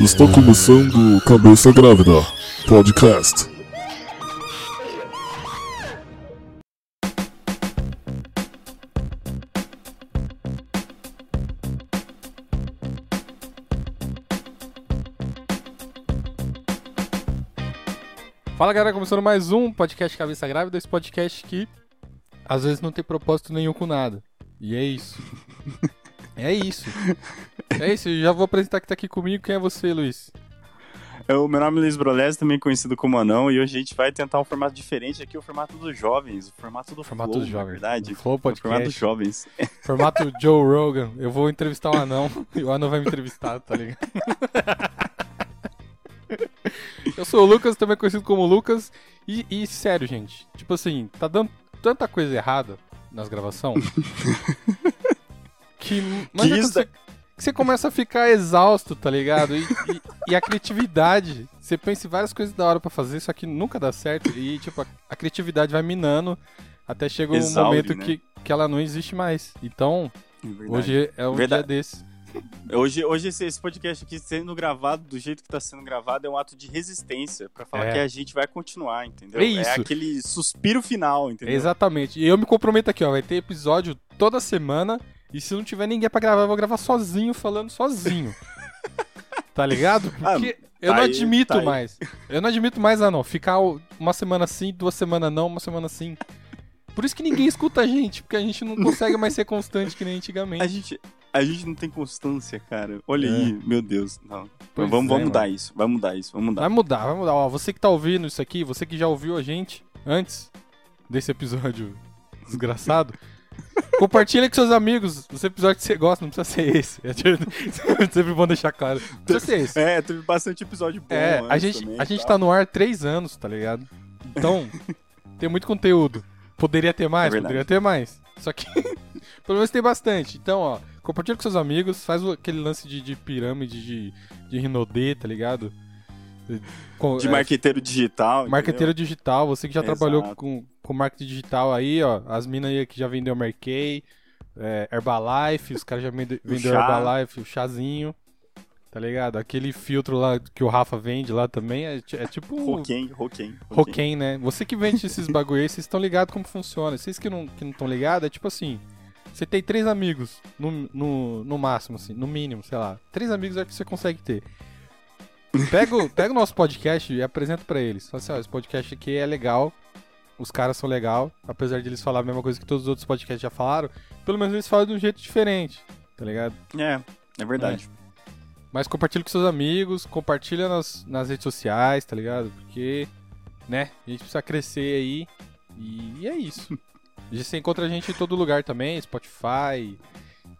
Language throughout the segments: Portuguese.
Está começando Cabeça Grávida Podcast. Fala galera, começando mais um podcast Cabeça Grávida, esse podcast que às vezes não tem propósito nenhum com nada. E é isso. é isso. É isso, já vou apresentar que tá aqui comigo. Quem é você, Luiz? O meu nome é Luiz Brolés, também conhecido como Anão, e hoje a gente vai tentar um formato diferente aqui, o formato dos jovens, o formato do Formato Flow, dos jovens. verdade. O Flow O formato Podcast. dos jovens. Formato Joe Rogan. Eu vou entrevistar o anão e o anão vai me entrevistar, tá ligado? Eu sou o Lucas, também conhecido como Lucas. E, e sério, gente, tipo assim, tá dando tanta coisa errada nas gravações que, mas Que é isso você, que você começa a ficar exausto, tá ligado? E, e- e a criatividade, você pensa em várias coisas da hora pra fazer, só que nunca dá certo. E tipo, a, a criatividade vai minando até chega um Exaure, momento né? que, que ela não existe mais. Então, É. Hoje é um Verdade. dia desse. Hoje, hoje esse, esse podcast aqui sendo gravado do jeito que tá sendo gravado é um ato de resistência, pra falar É. que a gente vai continuar, entendeu? É isso. aquele suspiro final, entendeu? Exatamente. E eu me comprometo aqui, ó. Vai ter episódio toda semana. E se não tiver ninguém pra gravar, eu vou gravar sozinho, falando sozinho. tá ligado? Ah, Porque eu tá não aí, admito tá aí. mais. Eu não admito mais, ah, não. Ficar uma semana sim, duas semanas não, uma semana sim. Por isso que ninguém escuta a gente, porque a gente não consegue mais ser constante que nem antigamente. A gente, a gente não tem constância, cara. Olha É. aí, meu Deus. Não. Pois vamos é, vamos mudar isso, vai mudar isso, vamos mudar. Vai mudar, vai mudar. Ó, você que tá ouvindo isso aqui, você que já ouviu a gente antes desse episódio desgraçado, compartilha com seus amigos os episódios que você gosta, não precisa ser esse. É tipo- sempre bom deixar claro. Não precisa ser esse. É, teve bastante episódio bom É, a gente, também, a gente tá? no ar três anos, tá ligado? Então, tem muito conteúdo. Poderia ter mais, É poderia ter mais. Só que, pelo menos tem bastante. Então, ó, compartilha com seus amigos, faz aquele lance de, de pirâmide, de, de Rinodê, tá ligado? De é, marqueteiro digital. Marqueteiro digital, você que já Exato. trabalhou com, com marketing digital aí, ó. As minas aí que já vendeu Marquei, é, Herbalife, os caras já vende- vendeu. Herbalife, o chazinho. Tá ligado? Aquele filtro lá que o Rafa vende lá também é, é tipo entendeu? Roquem, Roquem. Roquem, né? Você que vende esses bagulho aí, vocês estão ligados como funciona. Vocês que não estão que não ligados, é tipo assim. Você tem três amigos, no, no, no máximo, assim, no mínimo, sei lá. Três amigos é o que você consegue ter. Pega, o- pega o nosso podcast e apresenta pra eles. Fala assim, ó, esse podcast aqui é legal, os caras são legal, apesar de eles falar a mesma coisa que todos os outros podcasts já falaram, pelo menos eles falam de um jeito diferente, tá ligado? É, é verdade. Mas compartilha com seus amigos, compartilha nas, nas redes sociais, tá ligado? Porque, né, a gente precisa crescer aí. E, é isso. Você encontra a gente em todo lugar também, Spotify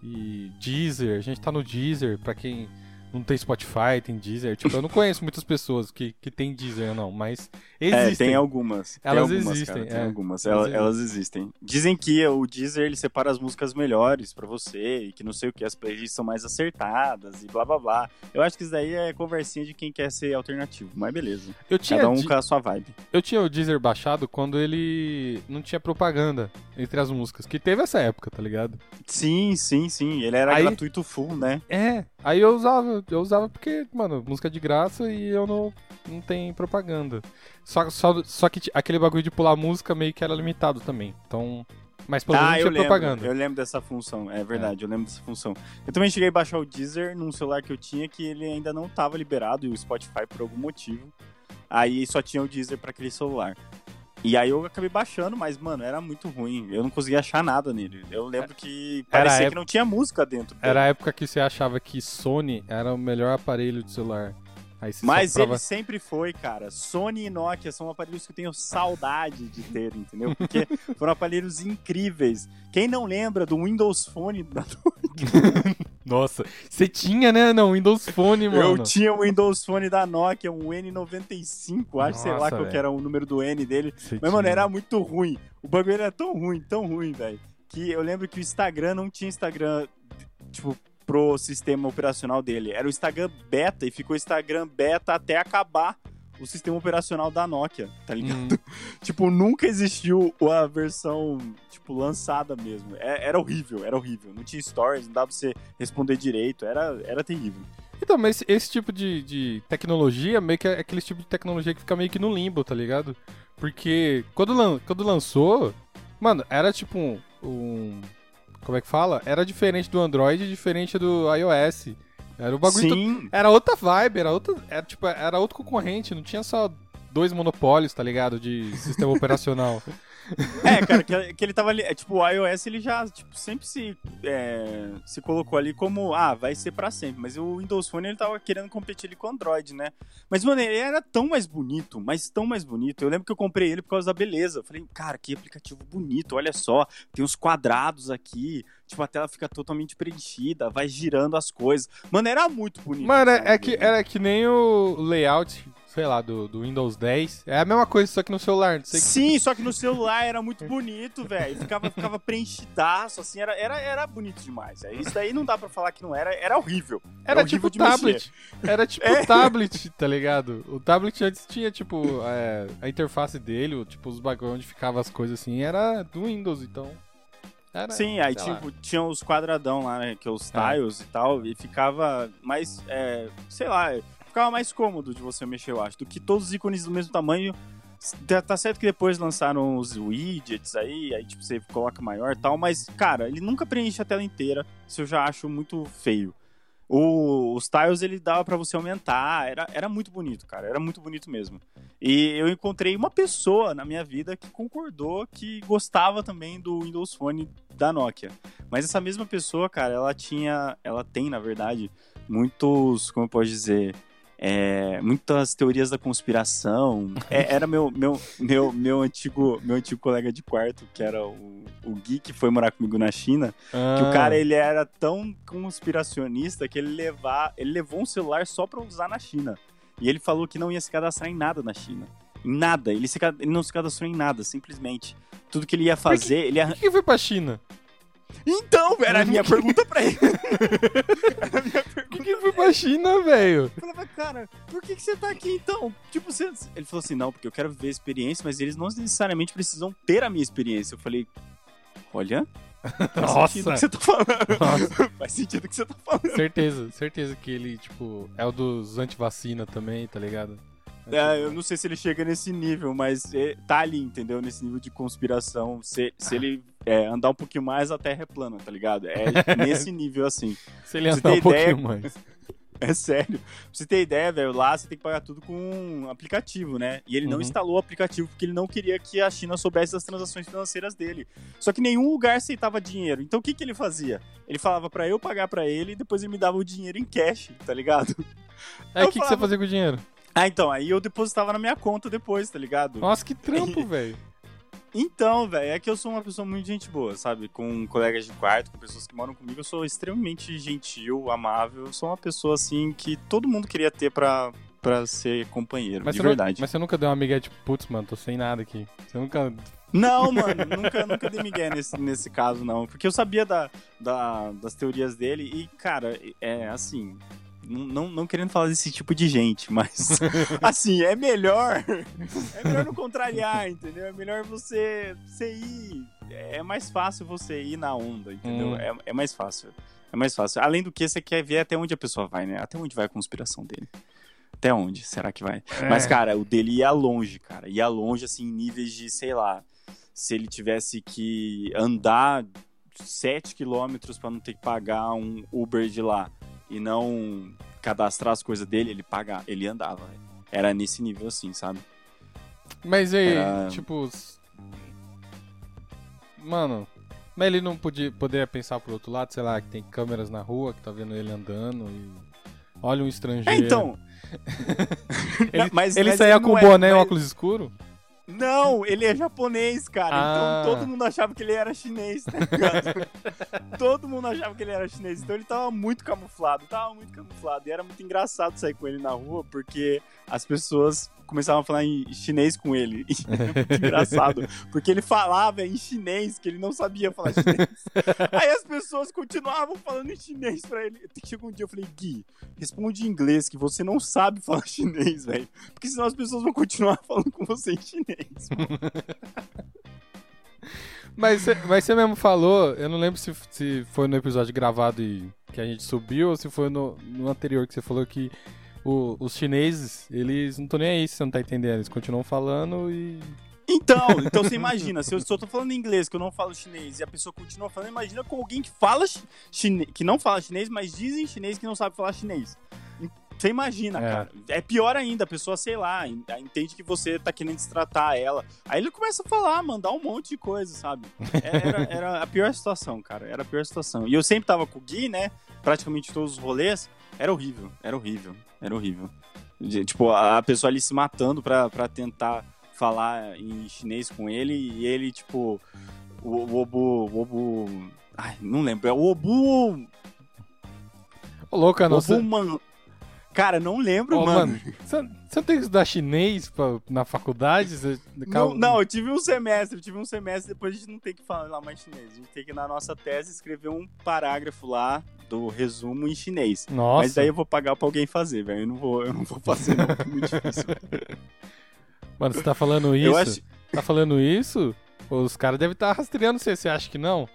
e Deezer. A gente tá no Deezer, pra quem não tem Spotify, tem Deezer. Tipo, eu não conheço muitas pessoas que, que tem Deezer, não, mas É, existem. tem algumas. tem Elas algumas, existem, cara, tem é. algumas. Elas Elas, existem. Dizem que o Deezer ele separa as músicas melhores pra você e que não sei o que, as playlists são mais acertadas e blá blá blá. Eu acho que isso daí é conversinha de quem quer ser alternativo, mas beleza. Eu tinha, Cada um Di- com a sua vibe. eu tinha o Deezer baixado quando ele não tinha propaganda entre as músicas, que teve essa época, tá ligado? Sim, sim, sim. Ele era Aí- gratuito full, né? É, aí eu usava, eu usava porque, mano, música de graça e eu não, não tem propaganda. Só, só, só que aquele bagulho de pular música meio que era limitado também. Então. Mas pelo menos ah, eu tinha lembro. propaganda. Eu lembro dessa função. É verdade, eu lembro dessa função. Eu também cheguei a baixar o Deezer num celular que eu tinha que ele ainda não tava liberado e o Spotify por algum motivo. Aí só tinha o Deezer pra aquele celular. E aí eu acabei baixando, mas, mano, era muito ruim. Eu não conseguia achar nada nele. Eu lembro que parecia a que não tinha música dentro. dele. Era a época que você achava que Sony era o melhor aparelho de celular. Mas prova- ele sempre foi, cara. Sony e Nokia são aparelhos que eu tenho saudade de ter, entendeu? Porque foram aparelhos incríveis. Quem não lembra do Windows Phone da Nossa, você tinha, né? Não, Windows Phone, mano. Eu tinha o Windows Phone da Nokia, um N95, acho, sei lá Nossa, qual que era o número do N dele. Você Mas, mano, tinha. era muito ruim. O bagulho era tão ruim, tão ruim, velho. Que eu lembro que o Instagram não tinha Instagram, tipo, pro sistema operacional dele. Era o Instagram beta e ficou Instagram beta até acabar o sistema operacional da Nokia, tá ligado? Hum. Tipo, nunca existiu a versão, tipo, lançada mesmo. É- era horrível, era horrível. Não tinha stories, não dava pra você responder direito, era, era terrível. Então, mas esse, esse tipo de, de tecnologia, meio que é aquele tipo de tecnologia que fica meio que no limbo, tá ligado? Porque quando, lan- quando lançou, mano, era tipo um, um- Como é que fala? Era diferente do Android e diferente do iOS. Era o bagulho. Sim, Era outra vibe, era outra. Era, tipo, era outro concorrente, não tinha só dois monopólios, tá ligado? De sistema operacional. É, cara, que, que ele tava ali. É, tipo, o iOS ele já tipo, sempre se, é, se colocou ali como, ah, vai ser pra sempre. Mas o Windows Phone ele tava querendo competir ali com o Android, né? Mas, mano, ele era tão mais bonito, mas tão mais bonito. Eu lembro que eu comprei ele por causa da beleza. Eu falei, cara, que aplicativo bonito, olha só. Tem uns quadrados aqui. Tipo, a tela fica totalmente preenchida, vai girando as coisas. Mano, era muito bonito. Mano, é, é que, era que nem o layout, sei lá, do, do Windows 10. É a mesma coisa, só que no celular. Não sei que- Sim, só que no celular era muito bonito, velho. Ficava, ficava preenchidaço, assim, era, era, era bonito demais. É, Isso daí não dá pra falar que não era, era horrível. Era horrível tipo de mexer. tablet. Era tipo É. tablet, tá ligado? O tablet antes tinha, tipo, é, a interface dele, tipo, os bagulhos onde ficava as coisas assim, era do Windows, então. Era, Sim, aí lá. tipo, tinha os quadradão lá, né, que é os É. tiles e tal, e ficava mais, é, sei lá, ficava mais cômodo de você mexer, eu acho, do que todos os ícones do mesmo tamanho. Tá- Tá certo que depois lançaram os widgets aí, aí tipo, você coloca maior e tal, mas, cara, ele nunca preenche a tela inteira, isso eu já acho muito feio. O- os tiles ele dava pra você aumentar, era, era muito bonito, cara, era muito bonito mesmo. E eu encontrei uma pessoa na minha vida que concordou que gostava também do Windows Phone da Nokia. Mas essa mesma pessoa, cara, ela tinha, ela tem, na verdade, muitos, como eu posso dizer, é, muitas teorias da conspiração. É, era meu, meu, meu, meu, antigo, meu antigo colega de quarto, que era o, o Gui, que foi morar comigo na China, que Ah, o cara ele era tão conspiracionista que ele, levar, ele levou um celular só pra usar na China. E ele falou que não ia se cadastrar em nada na China. Em nada. Ele, se, ele não se cadastrou em nada, simplesmente. Tudo que ele ia fazer, ele ia... Por que, que foi pra China? Então, era a minha pergunta pra ele. era a minha Por pergunta. que, que foi pra China, velho? Eu falava, cara, por que, que você tá aqui então? Tipo, você... Ele falou assim, não, porque eu quero viver a experiência, mas eles não necessariamente precisam ter a minha experiência. Eu falei, olha, faz sentido o que você tá falando. Nossa. faz sentido o que você tá falando. Certeza, certeza que ele, tipo, é o dos antivacina também, tá ligado? É, eu não sei se ele chega nesse nível, mas é, tá ali, entendeu? Nesse nível de conspiração. Se, se ele é, andar um pouquinho mais, a Terra é plana, tá ligado? É nesse nível assim. Se ele andar um ideia? pouquinho mais. É sério. Pra você ter ideia, velho, lá você tem que pagar tudo com um aplicativo, né? E ele não Uhum. instalou o aplicativo porque ele não queria que a China soubesse das transações financeiras dele. Só que nenhum lugar aceitava dinheiro. Então o que, que ele fazia? Ele falava pra eu pagar pra ele e depois ele me dava o dinheiro em cash, tá ligado? Aí Eu o que, que você falava- fazia com o dinheiro? Ah, então, aí eu depositava na minha conta depois, tá ligado? Nossa, que trampo, velho. Então, velho, é que eu sou uma pessoa muito gente boa, sabe? Com colegas de quarto, com pessoas que moram comigo, eu sou extremamente gentil, amável. Eu sou uma pessoa, assim, que todo mundo queria ter pra, pra ser companheiro, Mas de verdade. Não, mas você nunca deu uma migué tipo, putz, mano, tô sem nada aqui. Você nunca. Não, mano, nunca, nunca dei migué nesse, nesse caso, não. Porque eu sabia da, da- das teorias dele e, cara, é assim. Não, não, querendo falar desse tipo de gente, mas assim, é melhor. É melhor não contrariar, entendeu? É melhor você, você ir. É mais fácil você ir na onda, entendeu? Hum. É, é mais fácil. É mais fácil. Além do que, você quer ver até onde a pessoa vai, né? Até onde vai a conspiração dele. Até onde será que vai? Mas, cara, o dele ia longe, cara. Ia longe, assim, em níveis de, sei lá, se ele tivesse que andar 7 quilômetros pra não ter que pagar um Uber de lá e não cadastrar as coisas dele, ele pagava, ele andava. Era nesse nível assim, sabe? Mas aí, Era- tipo. Mano. Mas ele não podia, poderia pensar pro outro lado, sei lá, que tem câmeras na rua, que tá vendo ele andando e. Olha um É, estrangeiro. então. Ele, mas, ele mas saía não com é- boné e mas- óculos escuro? Não, ele é japonês, cara. Ah. Então todo mundo achava que ele era chinês, tá ligado? todo mundo achava que ele era chinês. Então ele tava muito camuflado, tava muito camuflado. E era muito engraçado sair com ele na rua, porque as pessoas começavam a falar em chinês com ele. E era muito engraçado. Porque ele falava em chinês, que ele não sabia falar chinês. Aí as pessoas continuavam falando em chinês pra ele. Chegou um dia eu falei, Gui, responde em inglês, que você não sabe falar chinês, velho. Porque senão as pessoas vão continuar falando com você em chinês. Mas você mas você mesmo falou, eu não lembro se, se foi no episódio gravado e que a gente subiu ou se foi no, no anterior que você falou que o- os chineses, eles não estão nem aí se você não tá entendendo, eles continuam falando e. Então, então você imagina, se eu só tô falando inglês, que eu não falo chinês, e a pessoa continua falando, imagina com alguém que fala chinês, que não fala chinês, mas diz em chinês que não sabe falar chinês. Você imagina, É. cara. É pior ainda, a pessoa, sei lá, en- entende que você tá querendo destratar ela. Aí ele começa a falar, mandar um monte de coisa, sabe? Era, era a pior situação, cara. Era a pior situação. E eu sempre tava com o Gui, né? Praticamente todos os rolês. Era horrível, era horrível, era horrível. Tipo, a pessoa ali se matando pra, pra tentar falar em chinês com ele e ele, tipo, o, o Obu. O Obu. Ai, não lembro. É o Obu. Ô, louca, não. Obu, Você man... Cara, não lembro, mano. mano, você você não tem que estudar chinês pra- na faculdade? Você- Não, não, eu tive um semestre, eu tive um semestre, depois a gente não tem que falar mais chinês. A gente tem que, na nossa tese, escrever um parágrafo lá do resumo em chinês. Nossa. Mas daí eu vou pagar pra alguém fazer, velho. Eu não vou, eu não vou fazer, não. É muito difícil. Mano, você tá falando isso? Eu acho. Tá falando isso? Os caras devem estar rastreando você. Você acha que não?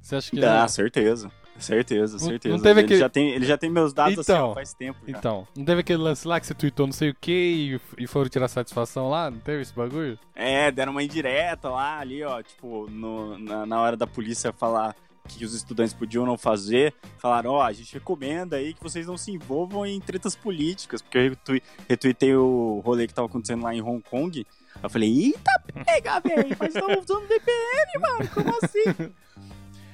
Você acha que Ah, não? certeza. Certeza, certeza. não teve ele, aquele- já tem, ele já tem meus dados assim, Então, ó, faz tempo. já. Então, não teve aquele lance lá que você tweetou não sei o que e, e foram tirar satisfação lá? Não teve esse bagulho? É, deram uma indireta lá, ali, ó, tipo, no- na, na hora da polícia falar que os estudantes podiam não fazer, falaram, ó, a gente recomenda aí que vocês não se envolvam em tretas políticas, porque eu retui- retuitei o rolê que tava acontecendo lá em Hong Kong, eu falei, eita pega, velho, mas estão usando VPN, mano, como assim?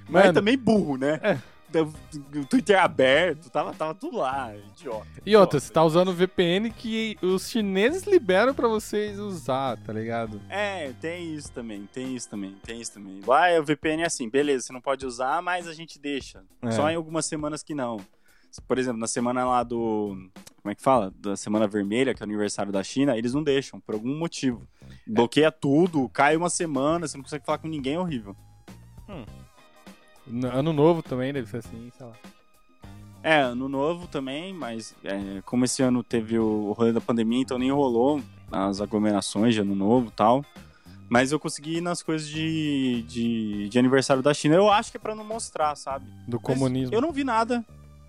Mas Mano. também burro, né? É. O Twitter aberto, tava, tava tudo lá, idiota. E outra, você tá usando o VPN que os chineses liberam pra vocês usar, tá ligado? É, tem isso também, tem isso também, tem isso também. É o VPN é assim, beleza, você não pode usar, mas a gente deixa. É. Só em algumas semanas que não. Por exemplo, na semana lá do. Como é que fala? Da Semana Vermelha, que é o aniversário da China, eles não deixam, por algum motivo. Bloqueia tudo, cai uma semana, você não consegue falar com ninguém, é horrível. No- Ano novo também deve ser assim, sei lá. É, ano novo também, mas é, como esse ano teve o rolê da pandemia, então nem rolou as aglomerações de ano novo e tal. Mas eu consegui ir nas coisas de, de, de aniversário da China. Eu acho que é pra não mostrar, sabe? Do Mas comunismo. Eu não vi nada.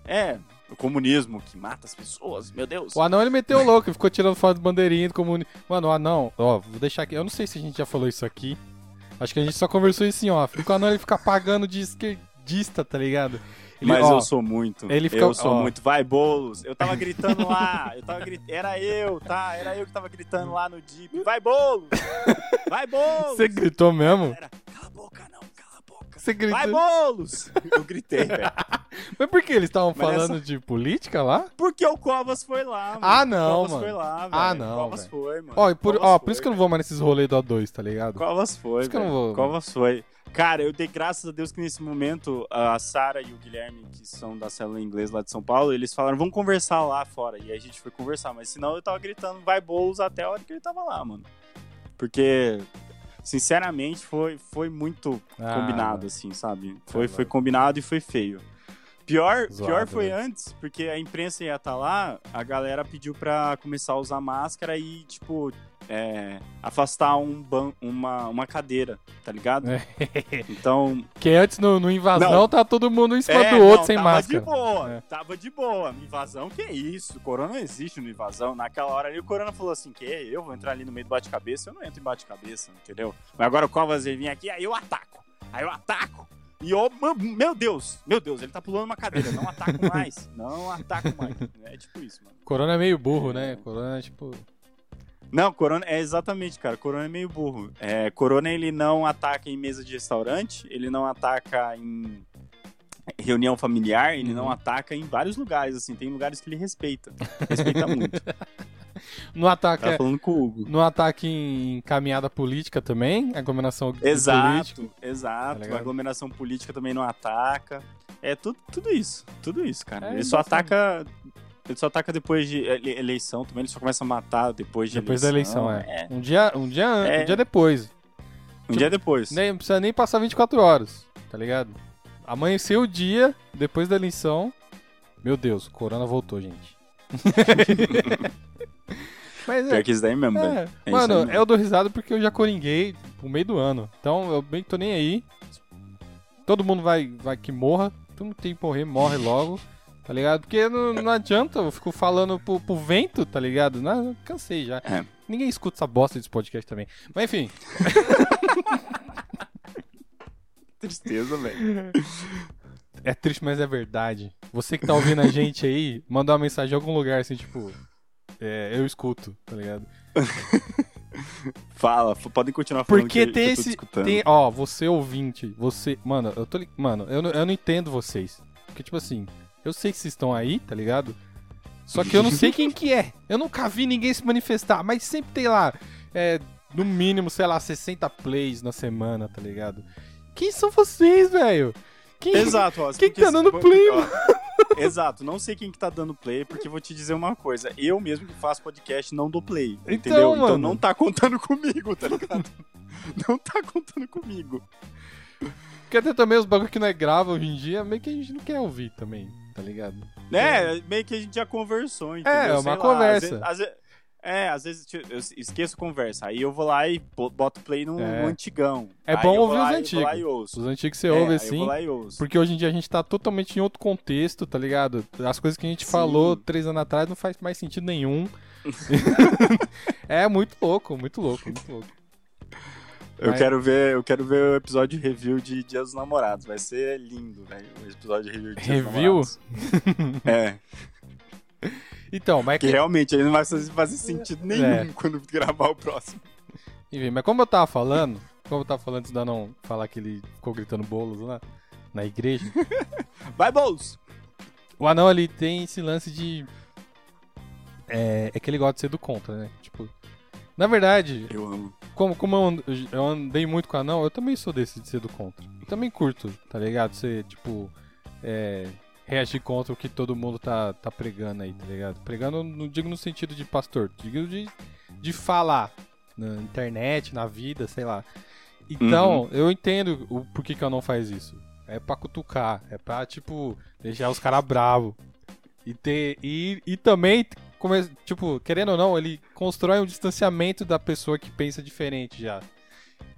É, o comunismo que mata as pessoas, meu Deus. O anão ele meteu o louco, ele ficou tirando foto de bandeirinha do comunismo. Mano, o anão, ó, vou deixar aqui. Eu não sei se a gente já falou isso aqui. Acho que a gente só conversou isso em off. O anão ele fica pagando de esquerdista, tá ligado? Ele, Mas ó, eu sou muito. ele fica- eu sou ó. muito. Vai, Boulos. Eu tava gritando lá. Eu tava grit... Era eu, tá? Era eu que tava gritando lá no Jeep. Vai, Boulos! Vai, Boulos! Você gritou mesmo? Galera, cala a boca, Você gritou. Vai, Boulos! Eu gritei, velho. Mas por que eles estavam Mas falando essa- de política lá? Porque o Covas foi lá, mano. Ah, não, Covas mano. foi lá, velho. Ah, não, Covas velho. foi, mano. Ó, e por, Covas ó, foi, por isso que eu não vou mais nesses rolês do A2, tá ligado? Covas foi, isso que eu não velho. vou. Covas foi. Cara, eu dei graças a Deus que nesse momento a Sara e o Guilherme, que são da célula inglês lá de São Paulo, eles falaram, vamos conversar lá fora. E aí a gente foi conversar, mas senão eu tava gritando, vai Boulos até a hora que ele tava lá, mano. Porque, sinceramente, foi, foi muito Ah, combinado, mano. assim, sabe? Foi, Tá foi combinado e foi feio. Pior, Zoado, pior foi né? antes, porque a imprensa ia estar lá, a galera pediu pra começar a usar máscara e, tipo, é, afastar um ban uma, uma cadeira, tá ligado? É. Então. Que antes no, no invasão Não. tá todo mundo em cima é, do outro não, sem tava máscara. de boa, É. tava de boa. Invasão, que isso? Corona não existe no invasão. Naquela hora ali, o Corona falou assim: que eu vou entrar ali no meio do bate-cabeça, eu não entro em bate-cabeça, entendeu? Mas agora o Covas ele vir aqui, aí eu ataco. Aí eu ataco. E eu, meu Deus, meu Deus, ele tá pulando uma cadeira, não ataco mais. Não ataco mais. É tipo isso, mano. Corona é meio burro, né? Corona é tipo. Não, Corona é exatamente, cara. Corona é meio burro. É, Corona ele não ataca em mesa de restaurante, ele não ataca em reunião familiar, ele Uhum. não ataca em vários lugares, assim. Tem lugares que ele respeita. Respeita muito. No ataque, Tava falando com o Hugo. no ataque em caminhada política também, aglomeração de política. Exato, exato. Tá aglomeração política também não ataca. É tudo, tudo isso. Tudo isso, cara. É ele só ataca Ele só ataca depois de ele- eleição também, ele só começa a matar depois de Depois da eleição, eleição. é. Um dia, um dia, É. um dia depois. Um dia depois. Nem, não precisa nem passar 24 horas, tá ligado? Amanheceu o dia, depois da eleição. Meu Deus, o corona voltou, gente. Mas Pior é, que isso daí mesmo, é. É Mano, mesmo. eu dou risada porque eu já coringuei no meio do ano. Então eu bem que tô nem aí. Todo mundo vai, vai que morra. Todo mundo tem que morrer, morre logo. Tá ligado? Porque não, não adianta, eu fico falando pro, pro vento, tá ligado? Não, cansei já. É. Ninguém escuta essa bosta desse podcast também. Mas enfim, Tristeza, velho. é triste, mas é verdade. Você que tá ouvindo a gente aí, manda uma mensagem em algum lugar assim, tipo. É, eu escuto, tá ligado? Fala, podem continuar falando Porque que, tem eu esse. Tem, ó, você ouvinte, você. Mano, eu tô. Mano, eu não, eu não entendo vocês. Porque, tipo assim, eu sei que vocês estão aí, tá ligado? Só que eu não sei quem que é. Eu nunca vi ninguém se manifestar, mas sempre tem lá. É, no mínimo, sei lá, 60 plays na semana, tá ligado? Quem são vocês, velho? Quem... Exato, ó. Quem que tá dando play, ó, Exato, não sei quem que tá dando play, porque vou te dizer uma coisa. Eu mesmo que faço podcast não dou play, Então, entendeu? mano. Então não tá contando comigo, tá ligado? não tá contando comigo. Porque até também os bagulho que não é grava hoje em dia, meio que a gente não quer ouvir também, tá ligado? É, meio que a gente já conversou, entendeu? É, uma Sei lá, conversa. às vezes- é, às vezes tipo, eu esqueço conversa. Aí eu vou lá e bo- boto play no, É. antigão. É Aí bom ouvir lá os antigos. Os antigos você É, ouve assim. Porque hoje em dia a gente tá totalmente em outro contexto, tá ligado? As coisas que a gente Sim. falou três anos atrás não faz mais sentido nenhum. é muito louco, muito louco, muito louco. Eu Mas- quero ver, eu quero ver o episódio de review de Dia dos Namorados. Vai ser lindo, velho. O episódio de review de Dia dos Review? Namorados. é, Então, mas, que realmente ele não vai fazer, sentido nenhum É. quando gravar o próximo. enfim, mas como eu tava falando, como eu tava falando antes da não falar que ele ficou gritando bolos lá na igreja, Vai, Bowls! o anão ali tem esse lance de. É, é que ele gosta de ser do contra, né? Tipo. Na verdade, Eu amo. como, como eu, and- eu andei muito com anão, eu também sou desse de ser do contra. Eu também curto, tá ligado? Ser, tipo, é, reagir contra o que todo mundo tá, tá pregando aí, tá ligado? Pregando, não digo no sentido de pastor, digo de, de falar na internet, na vida, sei lá. Então, eu entendo o porquê que eu não faz isso. É pra cutucar, é pra, tipo, deixar os caras bravos. E, ter, e, e também, come- tipo, querendo ou não, ele constrói um distanciamento da pessoa que pensa diferente já.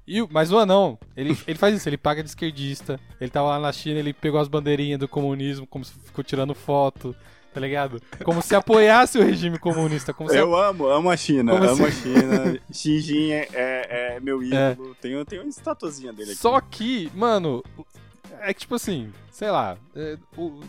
E, mas o anão, ele, ele faz isso, ele paga de esquerdista. Ele tava lá na China, ele pegou as bandeirinhas do comunismo, como se ficou tirando foto, tá ligado? Como se apoiasse o regime comunista. Como se Eu amo, amo a China, Como amo assim? a China. Xi Jinping é, é- é meu ídolo. Tenho, tenho uma estatuazinha dele aqui. Só que, mano, é que tipo assim, sei lá, é, o,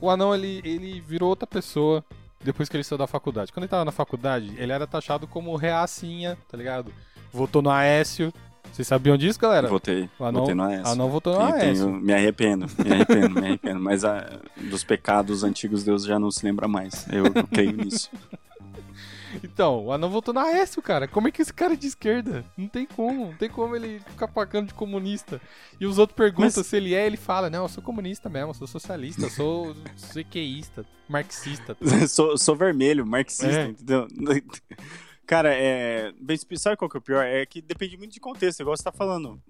o anão ele, ele virou outra pessoa depois que ele saiu da faculdade. Quando ele tava na faculdade, ele era taxado como reacinha, tá ligado? Votou no Aécio. Vocês sabiam disso, galera? Votei, O anão, votei no AS. anão votou no Aécio. tenho- me arrependo, me arrependo, me arrependo. Mas ah, dos pecados antigos Deus já não se lembra mais. Eu, eu creio nisso. Então, o anão votou no Aécio, cara. Como é que esse cara é de esquerda? Não tem como. Não tem como ele ficar pagando de comunista. E os outros perguntam Mas- se ele é, ele fala, não, eu sou comunista mesmo, eu sou socialista, eu sou CQista, marxista. sou, sou vermelho, marxista, É. entendeu? Cara, é. Sabe qual que é o pior? É que depende muito de contexto, igual você tá falando.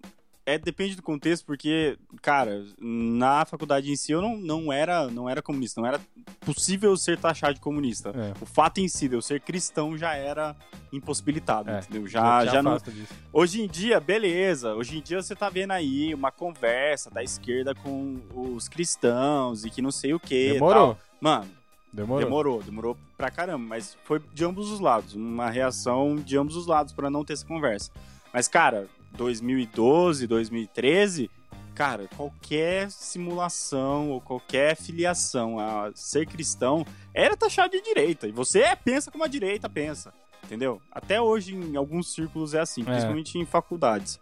É, depende do contexto, porque, cara, na faculdade em si eu não, não, era, não era comunista, não era possível ser taxado de comunista. É. O fato em si de eu ser cristão já era impossibilitado, É, entendeu? Já, já não, disso. Hoje em dia, beleza. Hoje em dia você tá vendo aí uma conversa da esquerda com os cristãos e que não sei o que. Demorou. Mano, Demorou. demorou, demorou pra caramba. Mas foi de ambos os lados. Uma reação de ambos os lados pra não ter essa conversa. Mas, cara, 2012, 2013, cara, qualquer simulação ou qualquer filiação a ser cristão era taxado de direita. E você é, pensa como a direita pensa. Entendeu? Até hoje, em alguns círculos, é assim, principalmente em faculdades.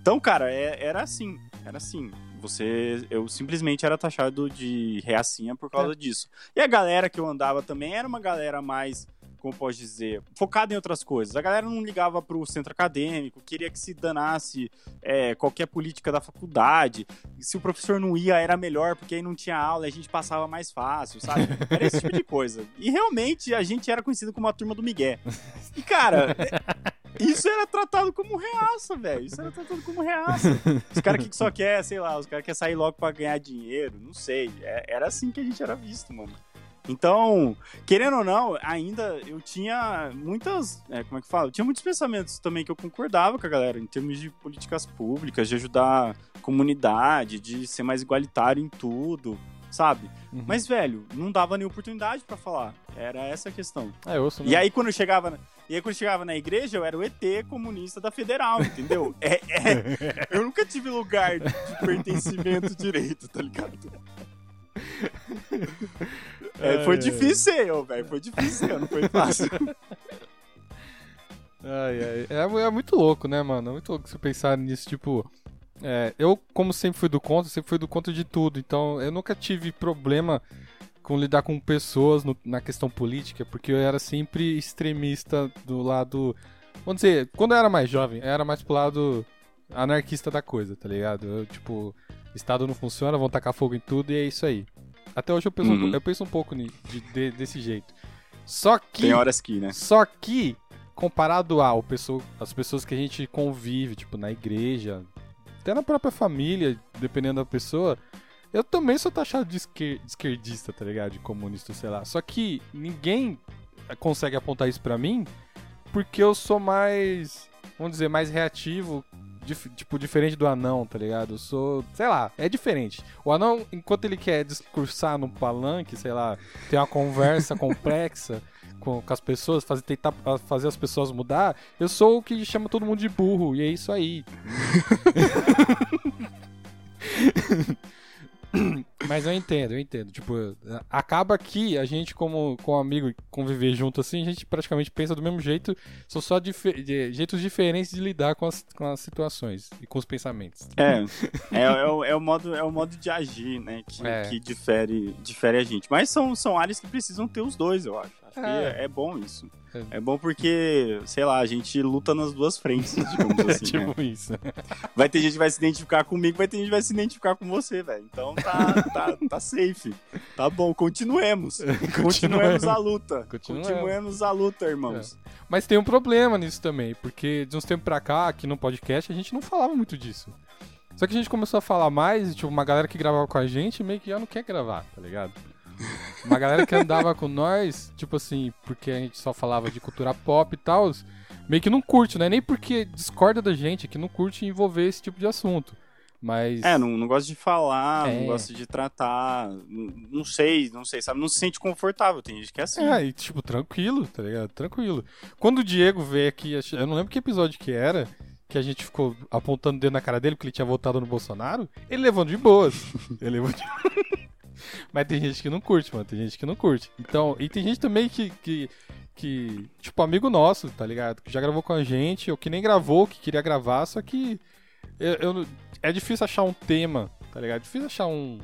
Então, cara, é- era assim. Era assim. Você. Eu simplesmente era taxado de reacinha por causa disso. E a galera que eu andava também era uma galera mais como posso dizer, focada em outras coisas. A galera não ligava pro centro acadêmico, queria que se danasse é, qualquer política da faculdade. Se o professor não ia, era melhor, porque aí não tinha aula e a gente passava mais fácil, sabe? Era esse tipo de coisa. E realmente a gente era conhecido como a turma do Miguel. E, cara. Isso era tratado como reaça, velho. Isso era tratado como reaça. Os caras que só quer, sei lá, os caras querem sair logo pra ganhar dinheiro, não sei. É, era assim que a gente era visto, mano. Então, querendo ou não, ainda eu tinha muitas. É, como é que fala? Eu tinha muitos pensamentos também que eu concordava com a galera, em termos de políticas públicas, de ajudar a comunidade, de ser mais igualitário em tudo, sabe? Uhum. Mas, velho, não dava nem oportunidade pra falar. Era essa a questão. É, eu ouço, E aí, quando eu chegava. Na... E aí, quando eu chegava na igreja, eu era o ET comunista da federal, entendeu? É, é- Eu nunca tive lugar de pertencimento direito, tá ligado? É, foi difícil eu, velho. Foi difícil não foi fácil. Ai, ai. É, é muito louco, né, mano? É muito louco você pensar nisso, tipo. é, eu, como sempre fui do contra, sempre fui do contra de tudo. Então, eu nunca tive problema com lidar com pessoas no- na questão política, porque eu era sempre extremista do lado. Vamos dizer, quando eu era mais jovem, eu era mais pro lado anarquista da coisa, tá ligado? Eu, tipo, Estado não funciona, vão tacar fogo em tudo e é isso aí. Até hoje eu penso, um Uhum. po- eu penso um pouco de- de- desse jeito. Só que. Tem horas que, né? Só que, comparado ao pessoa, as pessoas que a gente convive, tipo, na igreja, até na própria família, dependendo da pessoa, eu também sou taxado de, esquer- de esquerdista, tá ligado? De comunista, sei lá. Só que ninguém consegue apontar isso pra mim porque eu sou mais, vamos dizer, mais reativo, dif- tipo, diferente do anão, tá ligado? Eu sou, sei lá, é diferente. O anão, enquanto ele quer discursar no palanque, sei lá, ter uma conversa complexa com, com as pessoas, fazer, tentar ah, fazer as pessoas mudar, eu sou o que chama todo mundo de burro, e é isso aí. Mas eu entendo, eu entendo. Tipo, acaba que a gente, como, como amigo, conviver junto assim, a gente praticamente pensa do mesmo jeito, são só dife- de- jeitos diferentes de lidar com as, com as situações e com os pensamentos. É, é, é o, é o modo, é o modo de agir, né? Que, É. que difere, difere a gente. Mas são, são áreas que precisam ter os dois, eu acho. É. é, é bom isso. É. É bom porque, sei lá, a gente luta nas duas frentes, digamos É assim. né? tipo isso. Vai ter gente que vai se identificar comigo, vai ter gente que vai se identificar com você, velho. Então tá, tá, tá safe. Tá bom, continuemos. Continuemos a luta. Continuemos. Continuemos a luta, irmãos. Mas tem um problema nisso também, porque de uns tempos pra cá, aqui no podcast, a gente não falava muito disso. Só que a gente começou a falar mais, e, tipo, uma galera que gravava com a gente meio que já não quer gravar, tá ligado? Uma galera que andava com nós, tipo assim, porque a gente só falava de cultura pop e tal, meio que não curte, né? Nem porque discorda da gente, é que não curte envolver esse tipo de assunto. Mas. É, não, não gosto de falar, É. não gosto de tratar. Não, não sei, não sei, sabe? Não se sente confortável. Tem gente que é assim. É, e tipo, tranquilo, tá ligado? Tranquilo. Quando o Diego veio aqui, eu não lembro que episódio que era, que a gente ficou apontando o dedo na cara dele porque ele tinha votado no Bolsonaro, ele levou de boas. ele levou de... Mas tem gente que não curte, mano. Tem gente que não curte. Então, e tem gente também que, que, que, tipo, amigo nosso, tá ligado? Que já gravou com a gente, ou que nem gravou, que queria gravar, só que eu, eu é difícil achar um tema, tá ligado? É difícil achar um,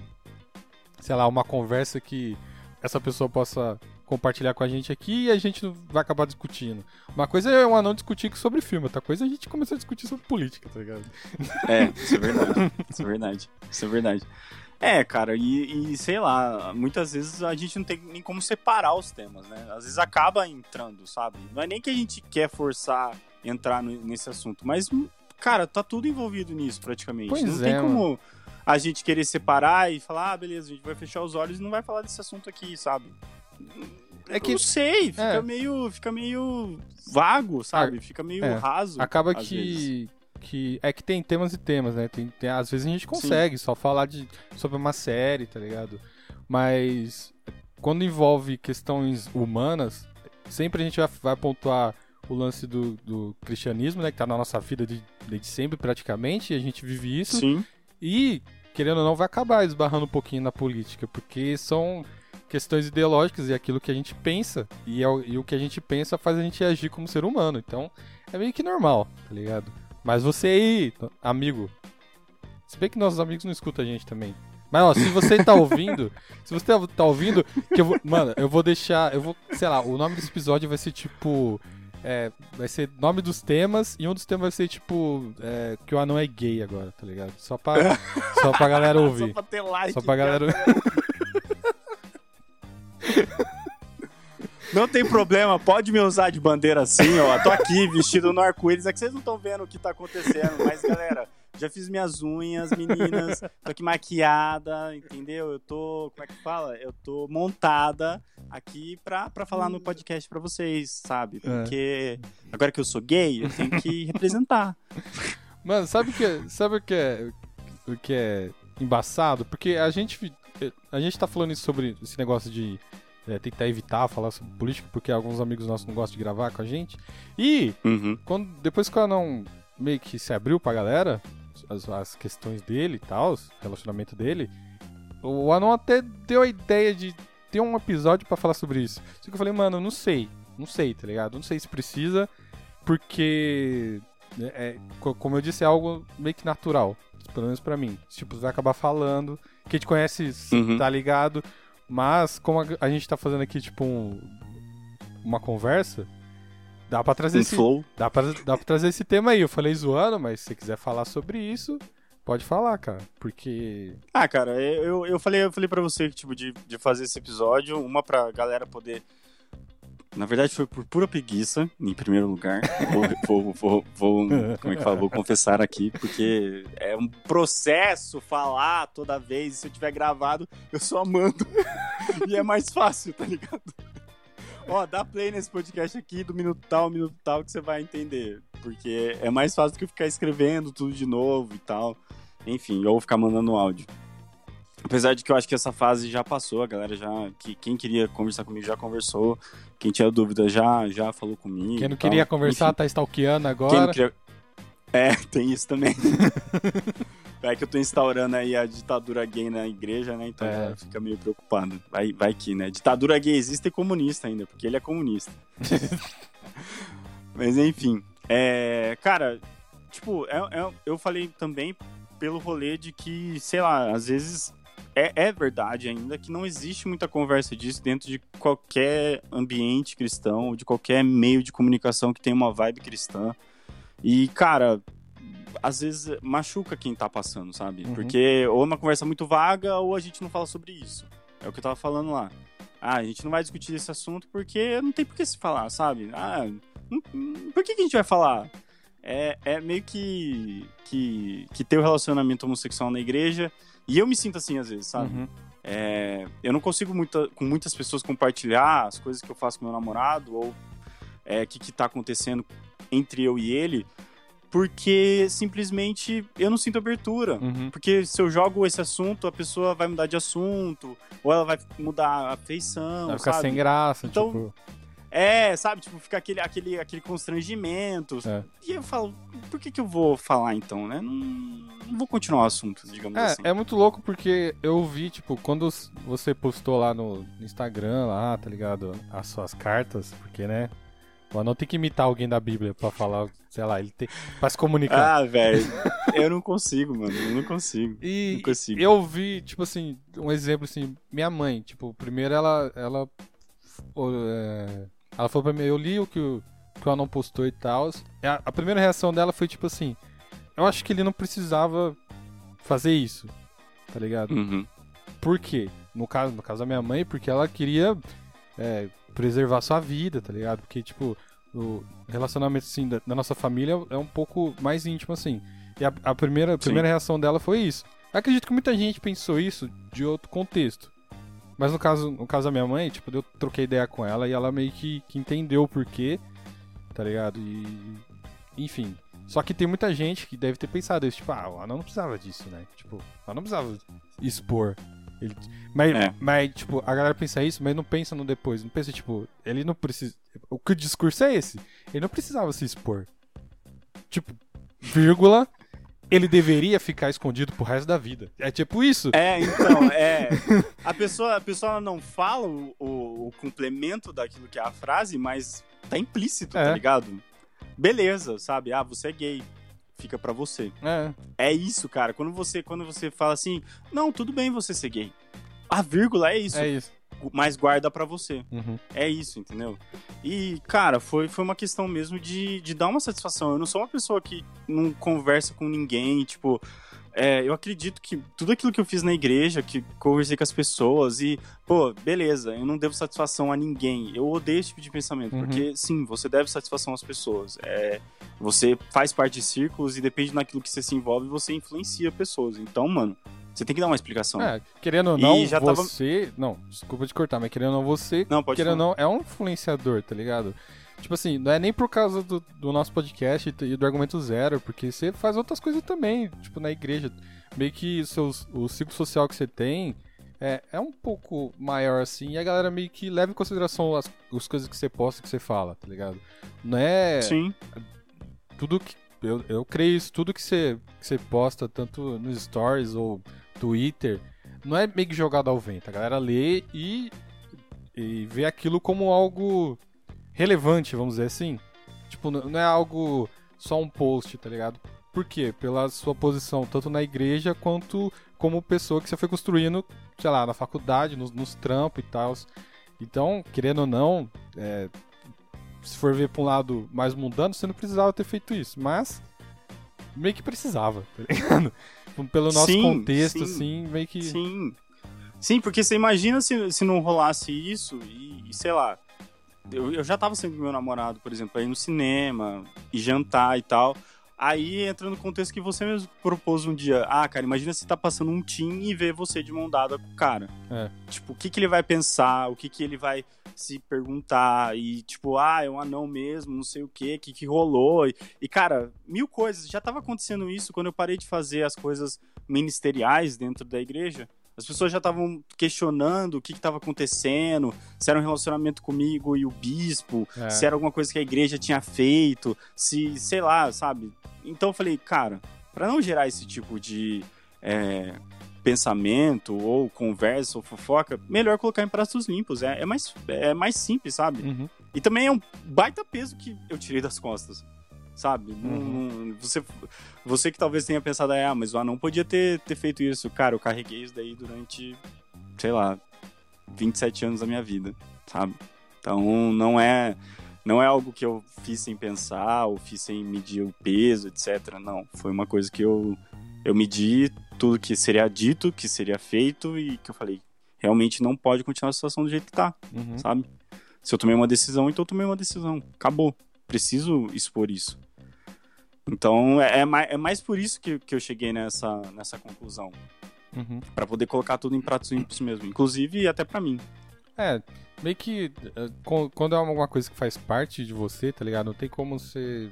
sei lá, uma conversa que essa pessoa possa compartilhar com a gente aqui e a gente vai acabar discutindo. Uma coisa é um anão discutir sobre filme, outra coisa é a gente começar a discutir sobre política, tá ligado? É, isso é verdade. isso é verdade. Isso é verdade. É, cara, e, e sei lá, muitas vezes a gente não tem nem como separar os temas, né? Às vezes acaba entrando, sabe? Não é nem que a gente quer forçar entrar no- nesse assunto, mas, cara, tá tudo envolvido nisso praticamente. Pois não é, tem como a gente querer separar e falar, ah, beleza, a gente vai fechar os olhos e não vai falar desse assunto aqui, sabe? É que- não sei, fica é. meio, fica meio vago, sabe? Fica meio é. raso. Acaba às vezes. Que. É que tem temas e temas, né? Tem, tem- às vezes a gente consegue só falar de, sobre uma série, tá ligado? Mas quando envolve questões humanas, sempre a gente vai, vai pontuar o lance do, do cristianismo, né? Que tá na nossa vida de- desde sempre, praticamente, e a gente vive isso. Sim. E, querendo ou não, vai acabar esbarrando um pouquinho na política, porque são questões ideológicas e aquilo que a gente pensa, e, é o, e o que a gente pensa faz a gente agir como ser humano. Então, é meio que normal, tá ligado? Mas você aí, amigo, se bem que nossos amigos não escutam a gente também, Mas ó, se você tá ouvindo, se você tá, ouvindo, que eu vou, mano, eu vou deixar, eu vou, sei lá, o nome desse episódio vai ser tipo, é, vai ser nome dos temas e um dos temas vai ser tipo, é, que o anão é gay agora, tá ligado? Só pra, só pra galera ouvir. Só pra ter like. Só pra galera Não tem problema, pode me usar de bandeira assim, ó. Tô aqui vestido no arco-íris. É que vocês não estão vendo o que tá acontecendo, mas galera, já fiz minhas unhas, meninas. Tô aqui maquiada, entendeu? Eu tô, como é que fala? Eu tô montada aqui pra, pra falar no podcast pra vocês, sabe? Porque agora que eu sou gay, eu tenho que representar. Mano, sabe o que, sabe o que é, o que é embaçado? Porque a gente, a gente tá falando isso sobre esse negócio de é, tentar evitar falar sobre política, porque alguns amigos nossos não gostam de gravar com a gente. E Uhum. quando, depois que o Anão meio que se abriu pra galera, as, as questões dele e tal, o relacionamento dele, o Anão até deu a ideia de ter um episódio pra falar sobre isso. Só que eu falei, mano, não sei, não sei, tá ligado? Não sei se precisa, porque, né, é, co- como eu disse, é algo meio que natural, pelo menos pra mim. Tipo, você vai acabar falando, quem te conhece Uhum. tá ligado, mas como a, a gente tá fazendo aqui, tipo, um- uma conversa, dá pra trazer Um esse... flow. Dá pra, dá pra trazer esse tema aí. Eu falei zoando, mas se você quiser falar sobre isso, pode falar, cara. Porque. Ah, cara, eu, eu falei, eu falei pra você que, tipo, de, de fazer esse episódio, uma pra galera poder. Na verdade, foi por pura preguiça, em primeiro lugar. Vou, vou, vou, vou- como é que fala? Vou confessar aqui, porque é um processo falar toda vez. Se eu tiver gravado, eu só mando. e é mais fácil, tá ligado? Ó, dá play nesse podcast aqui do minuto tal, minuto tal, que você vai entender. Porque é mais fácil do que eu ficar escrevendo tudo de novo e tal. Enfim, ou ficar mandando áudio. Apesar de que eu acho que essa fase já passou, a galera já. Que, quem queria conversar comigo já conversou. Quem tinha dúvida já, já falou comigo. Quem não tal. queria conversar Enfim, tá stalkeando agora. queria... É, tem isso também. é que eu tô instaurando aí a ditadura gay na igreja, né? Então É. já fica meio preocupado. Vai, vai que, né? Ditadura gay existe e comunista ainda, porque ele é comunista. Mas enfim. É, cara, tipo, é- é- eu falei também pelo rolê de que, sei lá, às vezes é, é verdade ainda que não existe muita conversa disso dentro de qualquer ambiente cristão, ou de qualquer meio de comunicação que tem uma vibe cristã. E, cara, às vezes machuca quem tá passando, sabe? Uhum. Porque ou é uma conversa muito vaga ou a gente não fala sobre isso. É o que eu tava falando lá. Ah, a gente não vai discutir esse assunto porque não tem por que se falar, sabe? Ah, não- não- por que, que a gente vai falar? É, é meio que, que, que ter o relacionamento homossexual na igreja. E eu me sinto assim às vezes, sabe? Uhum. É, eu não consigo muita, com muitas pessoas compartilhar as coisas que eu faço com meu namorado ou é, o que, que tá acontecendo entre eu e ele, porque simplesmente eu não sinto abertura. Uhum. Porque se eu jogo esse assunto, a pessoa vai mudar de assunto, ou ela vai mudar a feição, Vai ficar sabe? sem graça, Então, tipo. É, sabe? Tipo, fica aquele, aquele, aquele constrangimento. É. E eu falo, por que, que eu vou falar então, né? Não, não vou continuar o assunto, digamos assim. É, é muito louco porque eu vi, tipo, quando você postou lá no Instagram, lá, tá ligado? As suas cartas, porque, né? O Anão tem que imitar alguém da Bíblia pra falar, sei lá, ele tem. pra se comunicar. Ah, velho, eu não consigo, mano. Eu não consigo. E Não consigo. eu vi, tipo assim, um exemplo assim, minha mãe, tipo, primeiro ela ela é, ela falou pra mim, eu li o que o que o Anão postou e tal. A, a primeira reação dela foi tipo assim, eu acho que ele não precisava fazer isso. Tá ligado? Uhum. Por quê? No caso, no caso da minha mãe, porque ela queria é, preservar sua vida, tá ligado? Porque, tipo, o relacionamento, assim, da, da nossa família é um pouco mais íntimo, assim. E a, a primeira, a primeira reação dela foi isso. Acredito que muita gente pensou isso de outro contexto. Mas no caso, no caso da minha mãe, tipo, eu troquei ideia com ela e ela meio que, que entendeu o porquê, tá ligado? E. Enfim. Só que tem muita gente que deve ter pensado isso, tipo, ah, Anão não precisava disso, né? Tipo, Anão não precisava expor. Ele- mas, É. mas, tipo, a galera pensa isso, mas não pensa no depois. Não pensa, tipo, ele não precisa. O que o discurso é esse? Ele não precisava se expor. Tipo, vírgula, ele deveria ficar escondido pro resto da vida. É tipo isso. É, então, é. A pessoa, a pessoa não fala o, o, o complemento daquilo que é a frase, mas tá implícito, É. tá ligado? Beleza, sabe? Ah, você é gay. fica pra você. É, É isso, cara. Quando você, quando você fala assim, não, tudo bem você ser gay. A vírgula é isso, é isso. Mas guarda pra você. Uhum. É isso, entendeu? E, cara, foi, foi uma questão mesmo de, de dar uma satisfação. Eu não sou uma pessoa que não conversa com ninguém, tipo. é, eu acredito que tudo aquilo que eu fiz na igreja, que conversei com as pessoas e, pô, beleza, eu não devo satisfação a ninguém. Eu odeio esse tipo de pensamento, Uhum. porque, sim, você deve satisfação às pessoas. É, você faz parte de círculos e depende daquilo que você se envolve, você influencia pessoas. Então, mano, você tem que dar uma explicação. É, querendo ou não, já tava- você. Não, desculpa te cortar, mas querendo ou não, você. Não, pode querendo ou não, é um influenciador, tá ligado? Tipo assim, não é nem por causa do, do nosso podcast e do argumento zero, porque você faz outras coisas também, tipo na igreja. Meio que seus, o ciclo social que você tem é, é um pouco maior assim, e a galera meio que leva em consideração as, as coisas que você posta, que você fala, tá ligado? Não é Sim. tudo que. Eu, eu creio isso, tudo que você, que você posta, tanto nos stories ou Twitter, não é meio que jogado ao vento. A galera lê e, e vê aquilo como algo relevante, vamos dizer assim. Tipo, não é algo só um post, tá ligado? Por quê? Pela sua posição, tanto na igreja quanto como pessoa que você foi construindo, sei lá, na faculdade, nos, nos trampos e tal. Então, querendo ou não, é, se for ver pra um lado mais mundano, você não precisava ter feito isso, mas meio que precisava, tá ligado? Pelo nosso Sim, contexto, sim, assim, meio que. Sim. Sim, porque você imagina se, se não rolasse isso e, e sei lá. Eu, eu já tava sempre com meu namorado, por exemplo, aí no cinema e jantar e tal. Aí entra no contexto que você mesmo propôs um dia. Ah, cara, imagina se tá passando um team e vê você de mão dada com o cara. É. Tipo, o que, que ele vai pensar, o que, que ele vai se perguntar. E, tipo, ah, é um anão mesmo, não sei o quê, o que, que rolou. E, e, cara, mil coisas. Já tava acontecendo isso quando eu parei de fazer as coisas ministeriais dentro da igreja. As pessoas já estavam questionando o que estava acontecendo, se era um relacionamento comigo e o bispo, É. se era alguma coisa que a igreja tinha feito, se, sei lá, sabe? Então eu falei, cara, para não gerar esse tipo de é, pensamento ou conversa ou fofoca, melhor colocar em pratos limpos. É, é, mais, é mais simples, sabe? Uhum. E também é um baita peso que eu tirei das costas. Sabe? Uhum. não- você, você que talvez tenha pensado, ah, mas o anão podia ter, ter feito isso. Cara, eu carreguei isso daí durante, sei lá, 27 anos da minha vida, sabe? Então não é, não é algo que eu fiz sem pensar ou fiz sem medir o peso, etc. Não. Foi uma coisa que eu, eu medi tudo que seria dito, que seria feito e que eu falei, realmente não pode continuar a situação do jeito que tá Uhum. sabe? Se eu tomei uma decisão, então eu tomei uma decisão. Acabou. Preciso expor isso. Então, é, é mais, é mais por isso que, que eu cheguei nessa, nessa conclusão. Uhum. Pra poder colocar tudo em pratos limpos mesmo. Inclusive, até pra mim. É, meio que co- quando é alguma coisa que faz parte de você, tá ligado? Não tem como você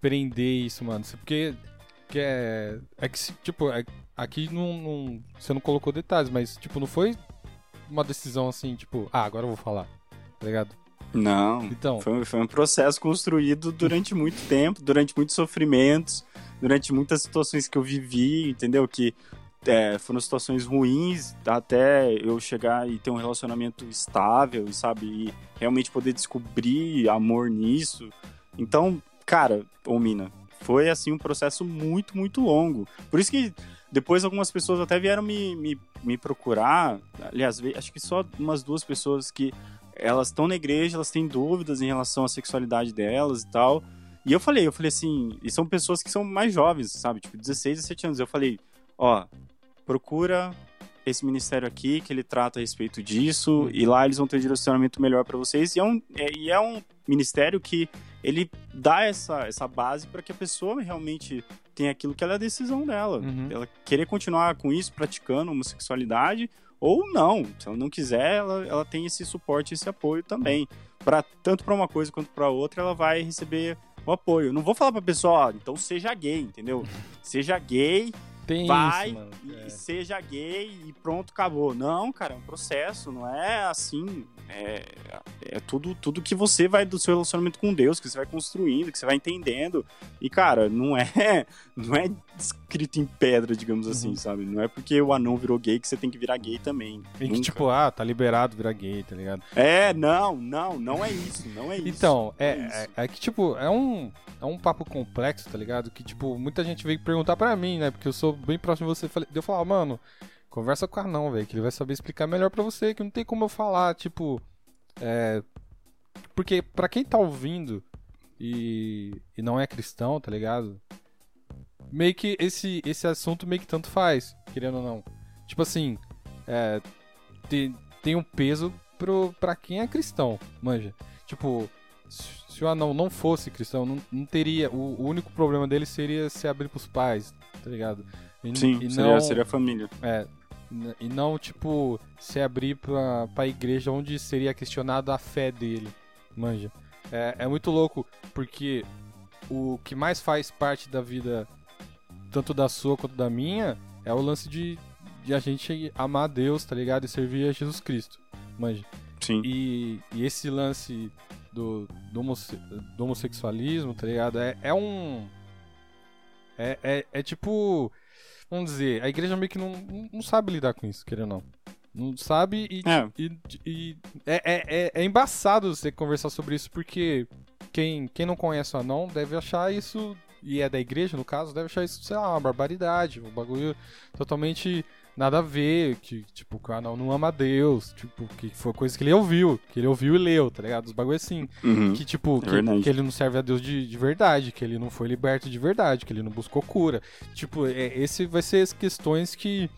prender isso, mano. Porque que é, é que, tipo, é- aqui não, não- você não colocou detalhes, mas, tipo, não foi uma decisão assim, tipo, ah, agora eu vou falar, tá ligado? Não. Então, Foi, foi um processo construído durante muito tempo, durante muitos sofrimentos, durante muitas situações que eu vivi, entendeu? Que é, foram situações ruins até eu chegar e ter um relacionamento estável, e, sabe? E realmente poder descobrir amor nisso. Então, cara, ô Mina, foi assim um processo muito, muito longo. Por isso que depois algumas pessoas até vieram me, me, me procurar. Aliás, acho que só umas duas pessoas que elas estão na igreja, elas têm dúvidas em relação à sexualidade delas e tal. E eu falei, eu falei assim, e são pessoas que são mais jovens, sabe? Tipo, 16, 17 anos. Eu falei, ó, procura esse ministério aqui que ele trata a respeito disso e lá eles vão ter um direcionamento melhor para vocês. E é um, é, e é um ministério que ele dá essa, essa base para que a pessoa realmente tenha aquilo que ela é a decisão dela. Uhum. Ela querer continuar com isso, praticando homossexualidade, ou não. Se ela não quiser, ela, ela tem esse suporte, esse apoio também. Pra, tanto para uma coisa quanto para outra, ela vai receber o apoio. Não vou falar pra pessoa, ó, então seja gay, entendeu? Seja gay, tem vai isso, e É. seja gay e pronto, acabou. Não, cara, é um processo, não é assim. É, é tudo, tudo que você vai do seu relacionamento com Deus, que você vai construindo, que você vai entendendo. E, cara, não é, não é escrito em pedra, digamos Uhum. assim, sabe? Não é porque o anão virou gay que você tem que virar gay também. E que, tipo, ah, tá liberado virar gay, tá ligado? É, não, não, não é isso, não é isso. Então, é, isso. é, é que, tipo, é um, é um papo complexo, tá ligado? Que, tipo, muita gente veio perguntar pra mim, né? Porque eu sou bem próximo de você. Falei, eu falar, mano, conversa com o Arnão, velho, que ele vai saber explicar melhor pra você, que não tem como eu falar, tipo. É. Porque, pra quem tá ouvindo e, e não é cristão, tá ligado? Meio que esse, esse assunto meio que tanto faz, querendo ou não. Tipo assim, é, tem, tem um peso pro, pra quem é cristão, manja. Tipo, se o anão não fosse cristão, não, não teria. O, o único problema dele seria se abrir pros pais, tá ligado? E, Sim, e seria, não, seria a família. é, e não, tipo, se abrir pra, pra igreja onde seria questionada a fé dele, manja. É, é muito louco, porque o que mais faz parte da vida, tanto da sua quanto da minha, é o lance de, de a gente amar a Deus, tá ligado? E servir a Jesus Cristo, manja. Sim. E, e esse lance do, do, homosse- do homossexualismo, tá ligado? É, é um. É, é, é tipo. Vamos dizer, a igreja meio que não, não- sabe lidar com isso, querendo ou não. Não sabe e. É. e, e- é, é, é, é embaçado você conversar sobre isso, porque quem, quem não conhece o anão deve achar isso. E é da igreja, no caso, deve achar isso, sei lá, uma barbaridade, um bagulho totalmente nada a ver, que, tipo, o anão não ama a Deus, tipo, que foi coisa que ele ouviu, que ele ouviu e leu, tá ligado? Os bagulho assim. Uhum. Que, tipo, É que, que ele não serve a Deus de, de verdade, que ele não foi liberto de verdade, que ele não buscou cura. Tipo, é, esse vai ser as questões que,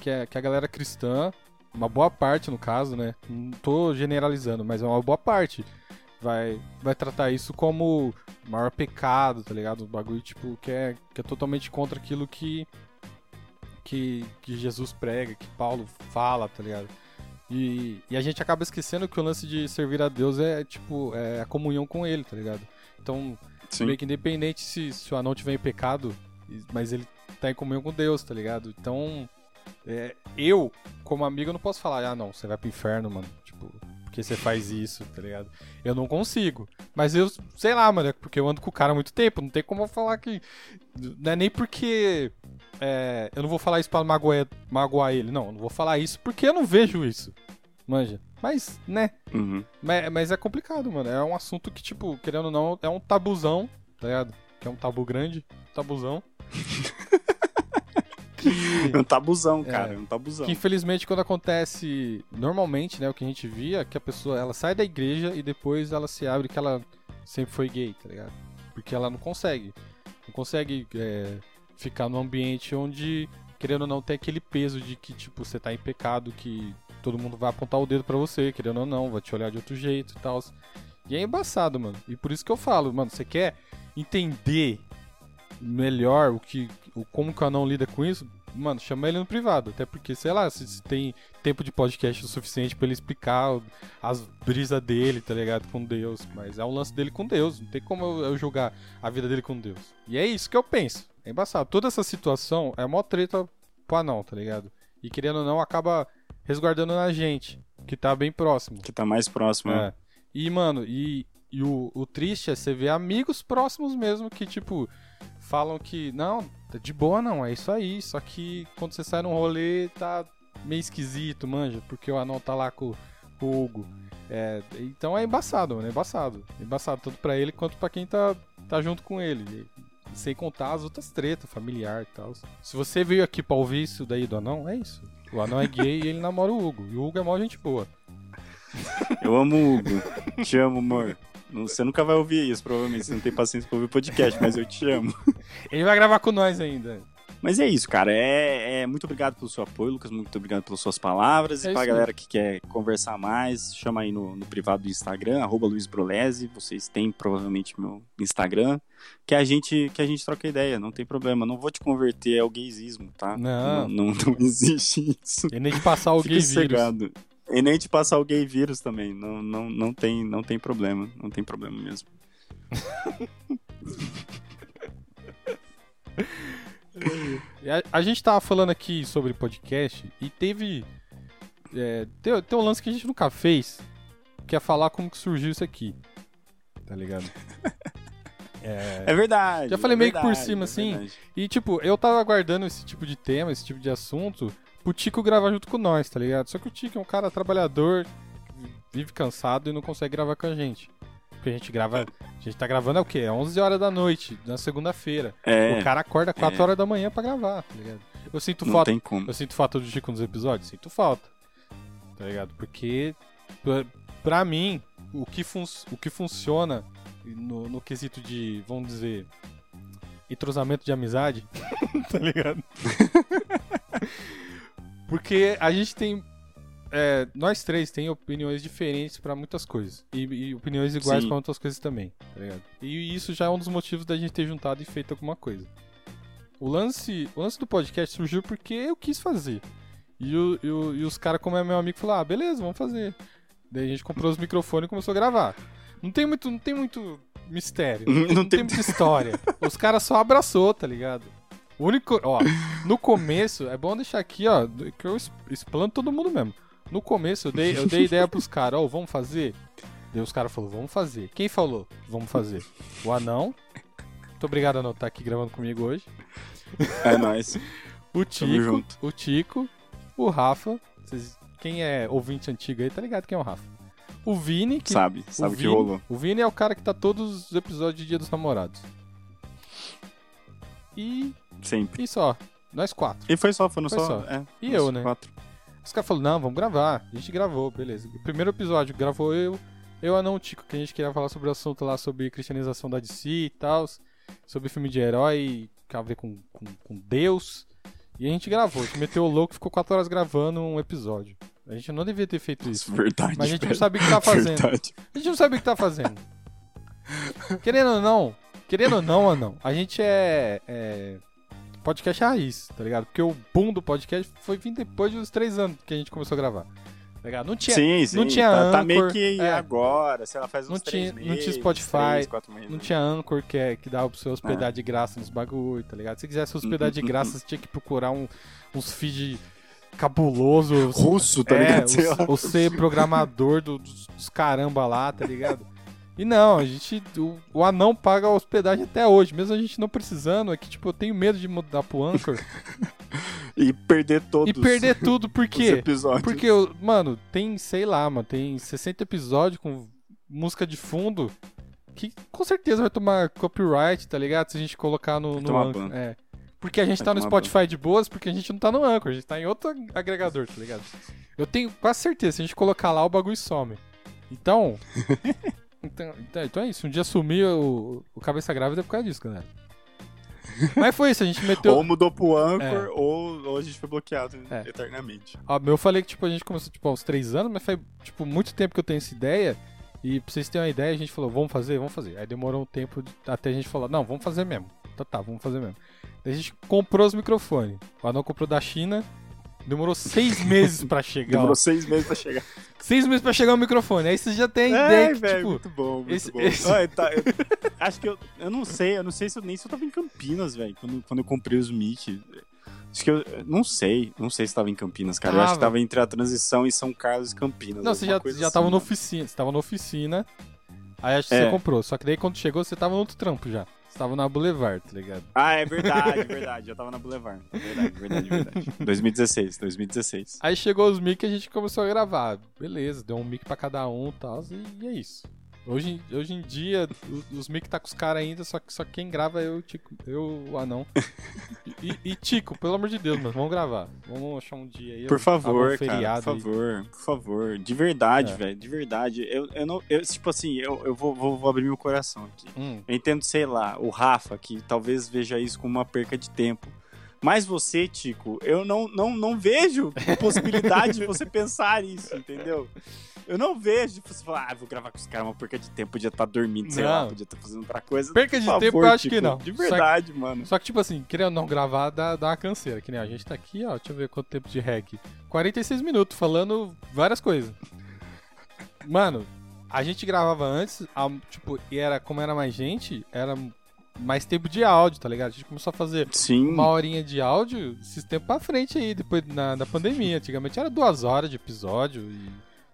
que, a, que a galera cristã, uma boa parte no caso, né? Não tô generalizando, mas é uma boa parte. Vai, vai tratar isso como maior pecado, tá ligado? Um bagulho, tipo, que é, que é totalmente contra aquilo que, que, que Jesus prega, que Paulo fala, tá ligado? E, e a gente acaba esquecendo que o lance de servir a Deus é, tipo, é a comunhão com Ele, tá ligado? Então, Sim. meio que independente se, se o anão tiver em pecado, mas ele tá em comunhão com Deus, tá ligado? Então, é, eu, como amigo, não posso falar, ah, não, você vai pro inferno, mano. Tipo, porque você faz isso, tá ligado? Eu não consigo. Mas eu, sei lá, mano, é porque eu ando com o cara há muito tempo, não tem como eu falar que. Não é nem porque. É, eu não vou falar isso pra magoar, magoar ele, não. Eu não vou falar isso porque eu não vejo isso. Manja. Mas, né? Uhum. Mas, mas é complicado, mano. É um assunto que, tipo, querendo ou não, é um tabuzão, tá ligado? Que é um tabu grande, tabuzão. que, É um tabuzão, É. cara. É um tabuzão. que infelizmente quando acontece normalmente, né, o que a gente via, é que a pessoa ela sai da igreja e depois ela se abre que ela sempre foi gay, tá ligado? Porque ela não consegue. Não consegue é, ficar num ambiente onde, querendo ou não, tem aquele peso de que, tipo, você tá em pecado, que todo mundo vai apontar o dedo pra você, querendo ou não, vai te olhar de outro jeito e tal. E é embaçado, mano. E por isso que eu falo, mano, você quer entender melhor o que o como que o anão lida com isso, mano, chama ele no privado, até porque sei lá, se, se tem tempo de podcast o suficiente pra ele explicar as brisas dele, tá ligado, com Deus, mas é um lance dele com Deus, não tem como eu, eu julgar a vida dele com Deus. E é isso que eu penso. É embaçado. Toda essa situação é mó treta pro anão, tá ligado? E querendo ou não, acaba resguardando na gente, que tá bem próximo. Que tá mais próximo. né? É. E, mano, e, e o, o triste é você ver amigos próximos mesmo que, tipo, falam que, não, tá de boa não, é isso aí. Só que quando você sai num rolê, tá meio esquisito, manja, porque o anão tá lá com, com o Hugo. É, então é embaçado, mano, é embaçado. É embaçado tanto pra ele quanto pra quem tá, tá junto com ele. Sem contar as outras tretas, familiar e tal. Se você veio aqui pra ouvir isso daí do anão, é isso. O anão é gay e ele namora o Hugo. E o Hugo é mó gente boa. Eu amo o Hugo. te amo, amor. Você nunca vai ouvir isso, provavelmente. Você não tem paciência pra ouvir podcast, mas eu te amo. Ele vai gravar com nós ainda. Mas é isso, cara. É, é- muito obrigado pelo seu apoio, Lucas. Muito obrigado pelas suas palavras. É e pra galera que quer conversar mais, chama aí no, no privado do Instagram, arroba Luiz Brolese. Vocês têm provavelmente meu Instagram. Que a gente que a gente troca ideia, não tem problema. Não vou te converter ao gaysismo, tá? Não. Não, não, não existe isso. E nem de passar o gay vírus. sossegado. E nem te passar o gay vírus também. Não, não, não, tem, não tem problema. Não tem problema mesmo. E A, a gente tava falando aqui sobre podcast e teve. É, tem, tem um lance que a gente nunca fez, que é falar como que surgiu isso aqui. Tá ligado? É verdade. Já falei é meio que por verdade, cima, é assim. verdade. E, tipo, eu tava aguardando esse tipo de tema, esse tipo de assunto, pro Tico gravar junto com nós, tá ligado? Só que o Tico é um cara trabalhador, vive cansado e não consegue gravar com a gente. Porque a gente grava. A gente tá gravando é o quê? É 11 horas da noite, na segunda-feira. É, O cara acorda 4 é. horas da manhã pra gravar, tá ligado? Eu sinto não falta. tem como. Eu sinto falta do Chico nos episódios? Sinto falta. Tá ligado? Porque, pra- pra mim, o que, fun o que funciona no, no quesito de, vamos dizer, entrosamento de amizade, tá ligado? Porque a gente tem. É, nós três tem opiniões diferentes pra muitas coisas. E, e opiniões iguais pra outras coisas também, tá ligado? E isso já é um dos motivos da gente ter juntado e feito alguma coisa. O lance, o lance do podcast surgiu porque eu quis fazer. E, o- e o- e os caras, como é meu amigo, falaram: ah, beleza, vamos fazer. Daí a gente comprou os microfones e começou a gravar. Não tem muito, não tem muito mistério. Não Não tem muita história. Os caras só abraçou, tá ligado? O único. Ó, no começo, é bom deixar aqui, ó, que eu explanto todo mundo mesmo. No começo eu dei, eu dei ideia pros caras, ó, vamos fazer? Daí os caras falaram, vamos fazer. Quem falou? Vamos fazer. O anão. Muito obrigado, anão, estar aqui gravando comigo hoje. É nóis. O Tico, o Tico, o Rafa. Vocês- quem é ouvinte antigo aí tá ligado quem é o Rafa. O Vini, que Sabe, sabe o que Vini- rolou. O Vini é o cara que tá todos os episódios de Dia dos Namorados. E, Sempre. e só. Nós quatro. E foi só, foram Foi só. só. É, E eu, né? Quatro. Os caras falaram, não, vamos gravar. A gente gravou, beleza. O primeiro episódio gravou eu, eu, Anão o Tico, que a gente queria falar sobre o assunto lá, sobre cristianização da DC e tal, sobre filme de herói, a ver com, com, com Deus. E a gente gravou, a gente meteu o louco, ficou quatro horas gravando um episódio. A gente não devia ter feito isso. Verdade. Mas a gente não velho. sabe o que tá fazendo. Verdade. A gente não sabe o que tá fazendo. querendo ou não, querendo ou não, não, a gente é, é podcast raiz, tá ligado? Porque o boom do podcast foi vir depois dos três anos que a gente começou a gravar. Tá ligado? Não tinha, sim, sim. não tinha tá, tá Anchor, meio que é. agora, sei lá, faz uns Não três tinha- não meses. tinha Spotify, três, meses. não tinha Anchor que, é, que dava pra você hospedar É. de graça nos bagulho, tá ligado? Se quisesse hospedar de Uhum, graça, você tinha que procurar um, uns feed cabuloso. Russo, tá é, ligado? Sei o, lá. o ser programador do- dos, dos caramba lá, tá ligado? E não, a gente. O, o anão paga a hospedagem até hoje, mesmo a gente não precisando. É que, tipo, eu tenho medo de mudar pro Anchor E perder todos e perder tudo, por quê? Porque, mano, tem, sei lá, mano, tem 60 episódios com música de fundo que com certeza vai tomar copyright, tá ligado? Se a gente colocar no, no Anchor. É. Porque a gente Vai tá no Spotify de boas, porque a gente não tá no Anchor, a gente tá em outro agregador, tá ligado? Eu tenho quase certeza, se a gente colocar lá, o bagulho some. Então. então, então, então é isso. Um dia sumiu o, o cabeça grávida é por causa disso, galera. Mas foi isso, a gente meteu. Ou mudou pro Anchor, É. ou, ou a gente foi bloqueado É. eternamente. Ó, eu falei que tipo, a gente começou tipo, há uns três anos, mas faz tipo, muito tempo que eu tenho essa ideia. E pra vocês terem uma ideia, a gente falou, vamos fazer, vamos fazer. Aí demorou um tempo até a gente falar, não, vamos fazer mesmo. Tá, tá, vamos fazer mesmo. Daí a gente comprou os microfones. O Anão comprou da China. Demorou seis meses pra chegar. Demorou ó. seis meses pra chegar. Seis meses pra chegar o microfone. Aí vocês já têm a ideia É, que, velho, tipo. muito bom, muito esse- bom. esse- Olha, tá, eu- acho que eu, eu não sei, eu não sei se eu, nem se eu tava em Campinas, velho, quando, quando eu comprei os mic. Acho que eu, não sei, não sei se tava em Campinas, cara. Eu acho que Tava. entre a transição em São Carlos e Campinas. Não, você já, já assim, tava na mano. oficina. Você tava na oficina. Aí acho que É. você comprou. Só que daí quando chegou, você tava no outro trampo já. Você tava na Boulevard, tá ligado? Ah, é verdade, verdade. Eu tava na Boulevard. Verdade, verdade, verdade. 2016, 2016. Aí chegou os mic e a gente começou a gravar. Beleza, deu um mic pra cada um e tal, e é isso. Hoje, em- hoje em dia, os mic tá com os caras ainda, só que só quem grava é eu, Tico, eu, o anão. E, e Tico, pelo amor de Deus, mas vamos gravar. Vamos achar um dia aí. Por favor, algum cara, por favor, por favor. De verdade, É. velho, de verdade. Eu, eu não, eu, tipo assim, eu, eu vou, vou, vou abrir meu coração aqui. Hum, Eu entendo, sei lá, o Rafa, que talvez veja isso como uma perca de tempo. Mas você, Tico, eu não, não, não vejo possibilidade de você pensar isso, entendeu? Eu não vejo você falar, ah, vou gravar com os caras uma perca de tempo, podia estar dormindo, sei lá, Não. podia estar fazendo outra coisa. Perca de Por tempo favor, eu acho Tico, que não. De Só- verdade, mano. Só que, tipo assim, querendo não gravar, dá, dá uma canseira. Que nem a gente tá aqui, ó. Deixa eu ver quanto tempo de rec. 46 minutos, falando várias coisas. Mano, a gente gravava antes, a- tipo, e era, como era mais gente, era mais tempo de áudio, tá ligado? A gente começou a fazer Sim. uma horinha de áudio esses tempos pra frente aí, depois na, da pandemia. Antigamente era duas horas de episódio e,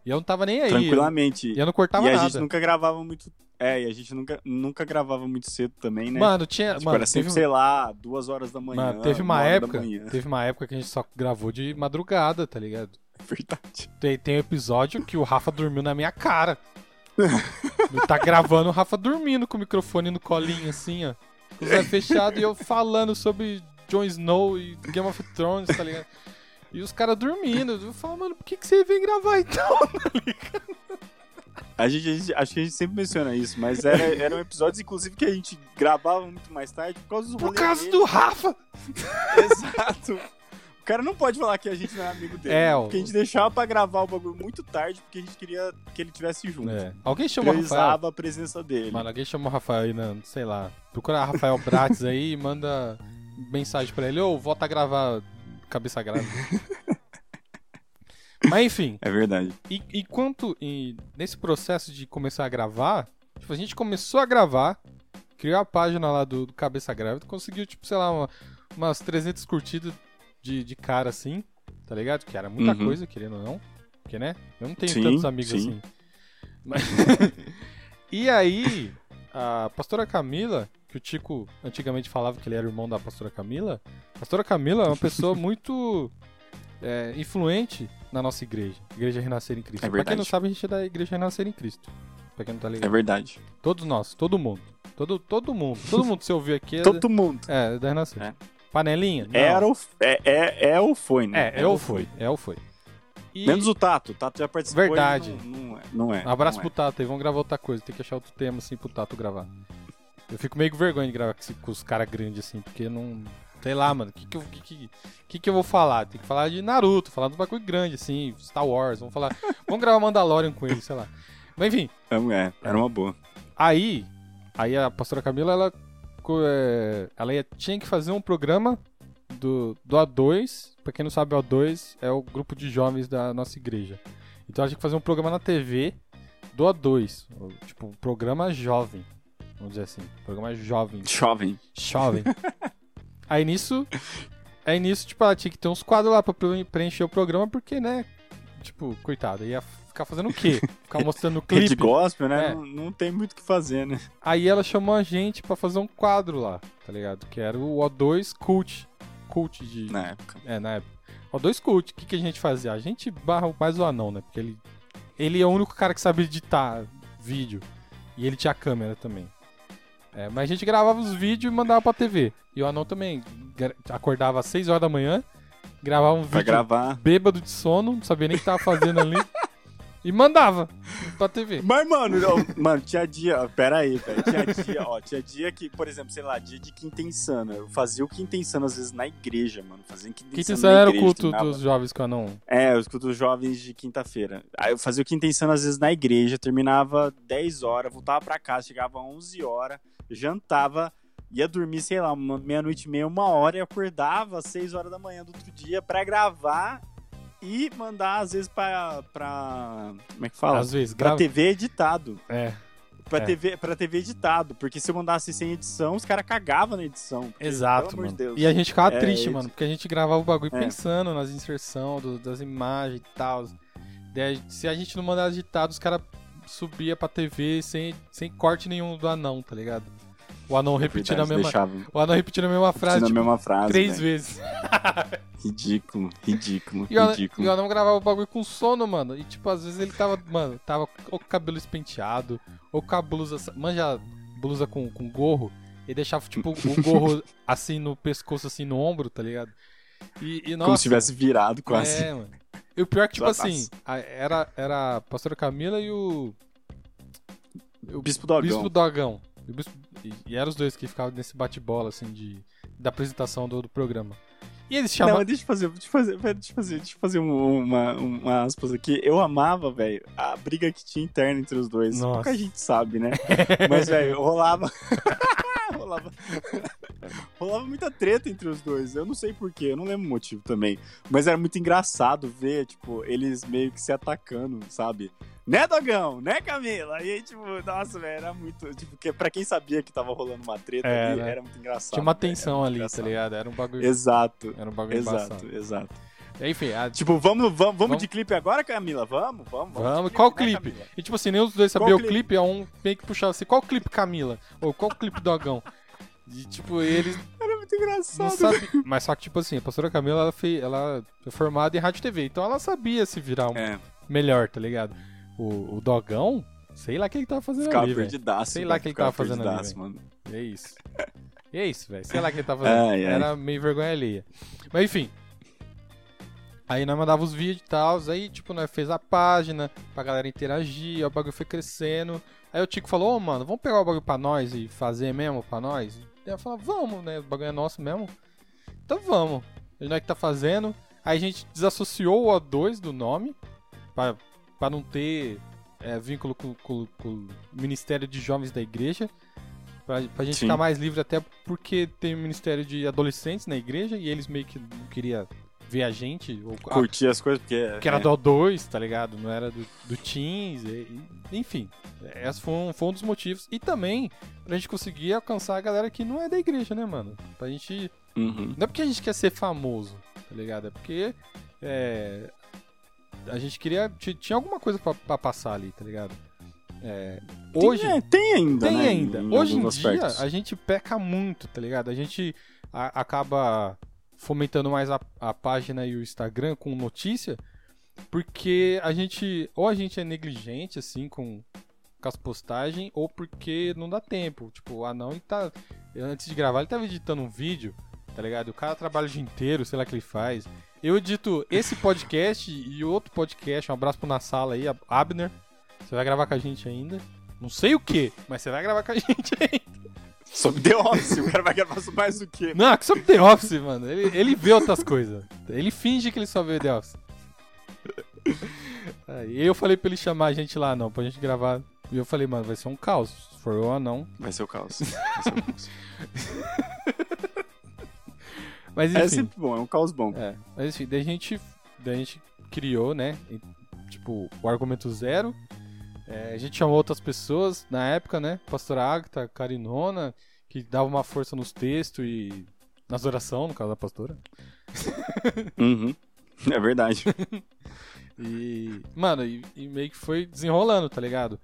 E eu não tava nem aí. Tranquilamente. E eu não cortava e a nada. gente nunca gravava muito. É, e a gente nunca, nunca gravava muito cedo também, né? Mano, tinha. tipo, mano, era sempre, teve, sei lá, duas horas da manhã. mano, teve uma da época. Teve uma época que a gente só gravou de madrugada, tá ligado? Verdade. Tem, tem um episódio que o Rafa dormiu na minha cara. Tá gravando o Rafa dormindo com o microfone no colinho, assim, ó. Com os olhos fechados e eu falando sobre Jon Snow e Game of Thrones, tá ligado? E os caras dormindo. Eu falo, mano, por que, que você vem gravar então? A gente, a gente- acho que a gente sempre menciona isso, mas era, eram episódios, inclusive, que a gente gravava muito mais tarde por causa dos Por causa dele. do Rafa! Exato. O cara não pode falar que a gente não é amigo dele. É, né? Porque a gente deixava pra gravar o bagulho muito tarde, porque a gente queria que ele tivesse junto. É. Alguém chamou o Rafael. A presença dele. Mano, alguém chamou o Rafael aí, na, sei lá. Procura Rafael Bratis aí e manda mensagem pra ele. Ô, volta a gravar cabeça grávida. Mas enfim, É verdade. e, e quanto e nesse processo de começar a gravar, tipo, a gente começou a gravar, criou a página lá do, do Cabeça Grávida, conseguiu, tipo, sei lá, uma- umas 300 curtidas de, de cara assim, tá ligado? Que era muita Uhum. coisa, querendo ou não. Porque, né? Eu não tenho Sim, tantos amigos sim. assim. Mas- e aí, a pastora Camila, que o Tico antigamente falava que ele era irmão da pastora Camila, a pastora Camila é uma pessoa muito é, influente na nossa igreja, Igreja Renascer em Cristo. É pra quem não verdade. sabe, a gente é da Igreja Renascer em Cristo. Pra quem não tá É ligado. verdade. Todos nós, todo mundo. Todo, todo mundo. Todo mundo que você ouviu aqui é, Todo mundo. é da Renascer. É. Panelinha? Não. Era ou, é, é, é ou foi, né? É, é ou foi. É ou foi. E... Menos o Tato. O Tato já participou. Verdade. Não, não é. Não é Um abraço não pro Tato aí, vamos gravar outra coisa. Tem que achar outro tema assim pro Tato gravar. Eu fico meio com vergonha de gravar com, os caras grandes assim, porque não. Sei lá, mano, o que que, eu- que, que, que que eu vou falar? Tem que falar de Naruto, falar do bagulho grande, assim, Star Wars, vamos falar. Vamos gravar Mandalorian com ele, sei lá. Mas enfim, é. É, era uma boa. aí. Aí a pastora Camila, ela. É, Ela ia- tinha que fazer um programa do, do A2. Pra quem não sabe, o A2 é o grupo de jovens da nossa igreja. Então ela tinha que fazer um programa na TV do A2. ou, Tipo, um programa jovem. Vamos dizer assim. Programa jovem. Jovem. Jovem. aí nisso. Aí nisso, tipo, ela tinha que ter uns quadros lá pra pre- preencher o programa, porque, né? Tipo, coitada, ia ficar fazendo o quê? Ficar mostrando o clipe. gospel, né? É. Não, não tem muito o que fazer, né? Aí ela chamou a gente pra fazer um quadro lá, tá ligado? Que era o O2 Cult. Cult de. Na época. É, na época. O2 Cult, o que, que a gente fazia? A gente barra mais o anão, né? Porque ele. Ele é o único cara que sabe editar vídeo. E ele tinha câmera também. É, mas a gente gravava os vídeos e mandava pra TV. E o anão também acordava às 6 horas da manhã, gravava um Pra vídeo gravar. bêbado de sono, não sabia nem o que tava fazendo ali. e mandava pra TV. Mas, mano, não, mano, tinha dia. ó, Pera aí, velho. Tinha dia, ó. Tinha dia que, por exemplo, sei lá, dia de quinta insana. Eu fazia o quinta insana às vezes na igreja, mano. Fazia quinta Quinta insana. Insana na era o igreja, culto terminava- dos jovens com anão. É, os cultos jovens de quinta-feira. Aí eu fazia o quinta insana às vezes na igreja, terminava 10 horas, voltava pra casa, chegava 11 horas, jantava, ia dormir, sei lá, meia-noite e meia, uma hora, e acordava às 6 horas da manhã do outro dia pra gravar e mandar, às vezes, pra. pra como é que fala? Às vezes, Pra grava. TV editado. É, Pra, É. TV, pra TV editado. Porque se eu mandasse sem edição, os caras cagavam na edição. Porque, exato, pelo amor mano. de Deus. E a gente ficava É, triste, isso. mano, porque a gente gravava o bagulho É. pensando nas inserções das imagens e tal. Daí, se a gente não mandasse editado, os caras subia pra TV sem, sem corte nenhum do anão, tá ligado? O anão É repetindo a mesma. deixava O anão repetindo a mesma frase, repetindo a tipo, mesma frase. três velho. vezes. Ridículo, ridículo, E o, anão, ridículo. e o anão gravava o bagulho com sono, mano. E tipo, às vezes ele tava, mano, tava ou com o cabelo espenteado, ou com a blusa. Manja blusa com, com gorro. E deixava, tipo, o gorro assim no pescoço, assim no ombro, tá ligado? E, e nossa. Como se tivesse virado quase. É, mano. E o pior é que, tipo Exataço. assim, a- era, era a pastora Camila e o. O Bispo Dogão. Bispo Dogão. O Bispo- e- e eram os dois que ficavam nesse bate-bola, assim, de, da apresentação do, do programa. E eles Não, chamavam. mas deixa eu fazer, deixa eu fazer, deixa eu fazer, deixa eu fazer um- uma, uma aspas aqui. Eu amava, velho, a briga que tinha interna entre os dois. Nossa. Pouca gente sabe, né? Mas, velho, rolava. rolava. Rolava muita treta entre os dois. Eu não sei porquê, eu não lembro o motivo também. Mas era muito engraçado ver, tipo, eles meio que se atacando, sabe? Né, Dogão? Né, Camila? E aí, tipo, nossa, velho, era muito. Tipo, que, pra quem sabia que tava rolando uma treta É, ali, né? era muito engraçado. Tinha uma velho, tensão era ali, tá engraçado. ligado? Era um bagulho. Exato. Era um bagulho Exato, embaçado. exato. Enfim, a- Tipo, vamos, vamos, vamos, Vamos. de clipe agora, Camila? Vamos, vamos. Vamos, de qual né, clipe? Camila? E tipo assim, nem os dois sabiam o clipe? clipe, é um meio que puxava assim, qual clipe Camila? Ou qual clipe Dogão? E tipo, eles Era muito engraçado. sabiam. Mas só que, tipo assim, a pastora Camila, ela, fez, ela é formada em rádio e TV, então ela sabia se virar um É, melhor, tá ligado? O, o Dogão, sei lá o que ele tava fazendo ficava ali, perdidaço. Sei lá o que ele tava fazendo ali, mano. É isso. É isso, velho. Sei lá o que ele tava fazendo. Ai, ai. Era meio vergonha alheia. Mas enfim. Aí nós mandava os vídeos e tal, aí tipo, nós fez a página pra galera interagir, o bagulho foi crescendo. Aí o Tico falou, ô mano, vamos pegar o bagulho pra nós e fazer mesmo pra nós? Aí eu falei, vamos, né? O bagulho é nosso mesmo. Então vamos. E nós que tá fazendo. Aí a gente desassociou o O2 do nome, pra, pra não ter é, vínculo com, com- com o Ministério de Jovens da Igreja. Pra, pra gente Sim. ficar mais livre, até porque tem o Ministério de Adolescentes na igreja e eles meio que não queriam ver a gente. Ou, a- Curti as coisas porque. que era é, do O2, tá ligado? Não era do, do Teens, e- e- enfim. Esse foi um, foi um dos motivos. E também pra gente conseguir alcançar a galera que não é da igreja, né, mano? Pra gente. Uhum. Não é porque a gente quer ser famoso, tá ligado? É porque. é, a gente queria. ti- Tinha alguma coisa pra, pra passar ali, tá ligado? É, Tem- hoje. é, tem ainda, Tem né, ainda. em Hoje em dia, aspectos. a gente peca muito, tá ligado? A gente a- acaba fomentando mais a, a página e o Instagram com notícia, porque a gente, ou a gente é negligente, assim, com, com as postagens, ou porque não dá tempo. Tipo, o anão, ele tá, antes de gravar, ele tava editando um vídeo, tá ligado? O cara trabalha o dia inteiro, sei lá o que ele faz. Eu edito esse podcast e outro podcast, um abraço pro Na Sala aí, Abner. Você vai gravar com a gente ainda. Não sei o que, mas você vai gravar com a gente ainda. Sobre The Office, o cara vai gravar mais o quê? Não, que sobre The Office, mano. Ele, ele vê outras coisas. Ele finge que ele só vê The Office. Aí eu falei pra ele chamar a gente lá, não, pra gente gravar. E eu falei, mano, vai ser um caos. Se for eu ou não. Vai ser o caos. Vai ser o caos. Mas é enfim. sempre bom, é um caos bom. É, mas enfim, daí a gente, daí a gente criou, né? tipo, o argumento zero. É, a gente chamou outras pessoas na época, né? Pastora Agatha, Carinona, que dava uma força nos textos e nas orações, no caso da pastora. Uhum. É verdade. E, mano, e, e meio que foi desenrolando, tá ligado?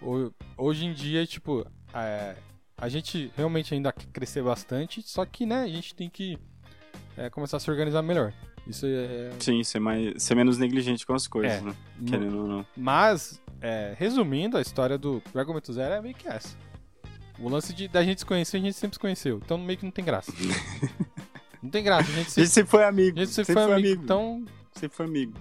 Ho- Hoje em dia, tipo, é, a gente realmente ainda quer crescer bastante, só que, né, a gente tem que é, começar a se organizar melhor. Isso é. Sim, ser, mais, ser menos negligente com as coisas, É. né? Querendo ou não. Mas, é, resumindo, a história do Argumento Zero é meio que essa. O lance de, da gente se conhecer, a gente sempre se conheceu. Então meio que não tem graça. não tem graça, a gente A sempre, gente sempre foi amigo. a gente sempre foi amigo. Então, Sempre foi amigo.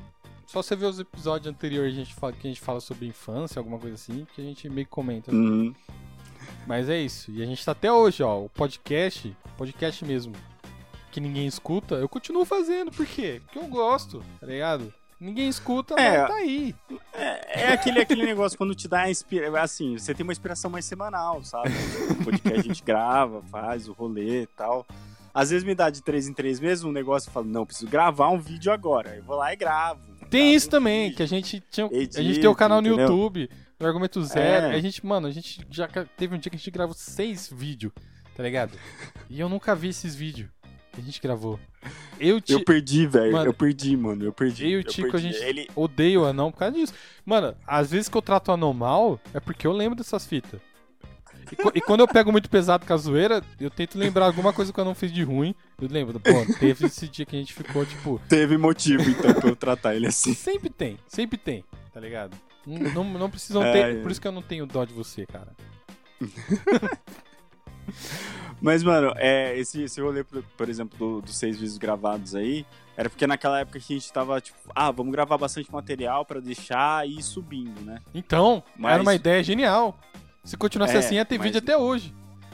só você ver os episódios anteriores a gente fala, que a gente fala sobre infância, alguma coisa assim, que a gente meio que comenta. Uhum. Mas é isso. E a gente tá até hoje, ó. O podcast, podcast mesmo, que ninguém escuta, eu continuo fazendo. Por quê? Porque eu gosto, tá ligado? Ninguém escuta, É. mas tá aí. É, é aquele, aquele negócio quando te dá inspira... assim, você tem uma inspiração mais semanal, sabe? O podcast a gente grava, faz o rolê e tal. Às vezes me dá de três em três meses um negócio e falo, não, preciso gravar um vídeo agora. Eu vou lá e gravo. Tem gravo isso um também, vídeo. que a gente tinha. a edito, gente tem o canal no entendeu? YouTube, no Argumento Zero. É. A gente, mano, a gente já teve um dia que a gente gravou seis vídeos, tá ligado? E eu nunca vi esses vídeos que a gente gravou. Eu te Eu perdi, velho. Mano, Eu perdi, mano. Eu perdi. eu e o Tico, a gente Ele... odeia o anão por causa disso. Mano, às vezes que eu trato o anão mal, é porque eu lembro dessas fitas. E, e quando eu pego muito pesado com a zoeira, eu tento lembrar alguma coisa que eu não fiz de ruim. Eu lembro, pô, teve esse dia que a gente ficou, tipo, Teve motivo, então, pra eu tratar ele assim. Sempre tem, sempre tem, tá ligado? Não, não, não precisam É, ter. é. Por isso que eu não tenho dó de você, cara. Mas, mano, é, esse, esse rolê, por, por exemplo, do- dos seis vídeos gravados aí, era porque naquela época que a gente tava, tipo, ah, vamos gravar bastante material pra deixar e ir subindo, né? Então, Mas- era uma ideia genial. Se continuasse É, assim, ia ter mas- vídeo até hoje.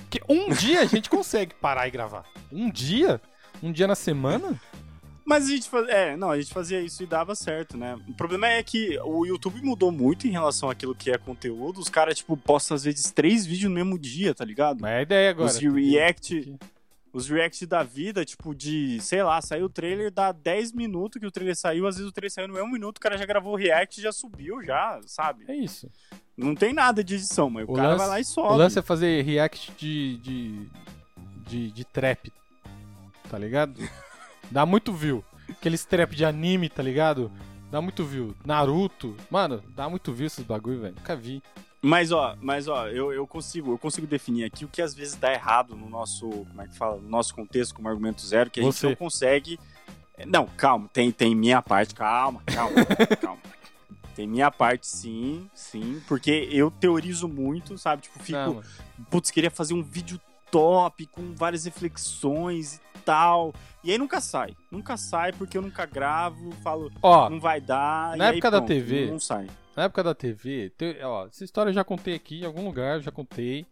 Porque um dia a gente consegue parar e gravar. Um dia? Um dia na semana? Mas a gente fazia, é, não, a gente fazia isso e dava certo, né? O problema é que o YouTube mudou muito em relação àquilo que é conteúdo. Os caras, tipo, postam às vezes três vídeos no mesmo dia, tá ligado? Mas é a ideia agora. Os react, Os reacts da vida, tipo, de, sei lá, saiu o trailer, dá 10 minutos que o trailer saiu, às vezes o trailer saiu no mesmo minuto, o cara já gravou o react e já subiu, já, sabe? É isso. Não tem nada de edição, mas o, O cara lance- vai lá e O sobe. lance é fazer react de, de, de, de trap, tá ligado? Dá muito view. Aqueles trap de anime, tá ligado? Dá muito view. Naruto. Mano, dá muito view esses bagulho, velho. Nunca vi. Mas ó, mas ó, eu, eu consigo, eu consigo definir aqui o que às vezes dá errado no nosso, como é que fala, no nosso contexto como argumento zero, que a Você. gente não consegue. Não, calma, tem, tem minha parte, calma, calma, calma. Tem minha parte, sim, sim, porque eu teorizo muito, sabe? Tipo, fico, Não, putz, queria fazer um vídeo top, com várias reflexões e tal. E aí nunca sai. Nunca sai porque eu nunca gravo, falo, Ó, não vai dar. na e aí época da pronto, TV, Não sai. na época da TV, te- ó, essa história eu já contei aqui em algum lugar, já contei.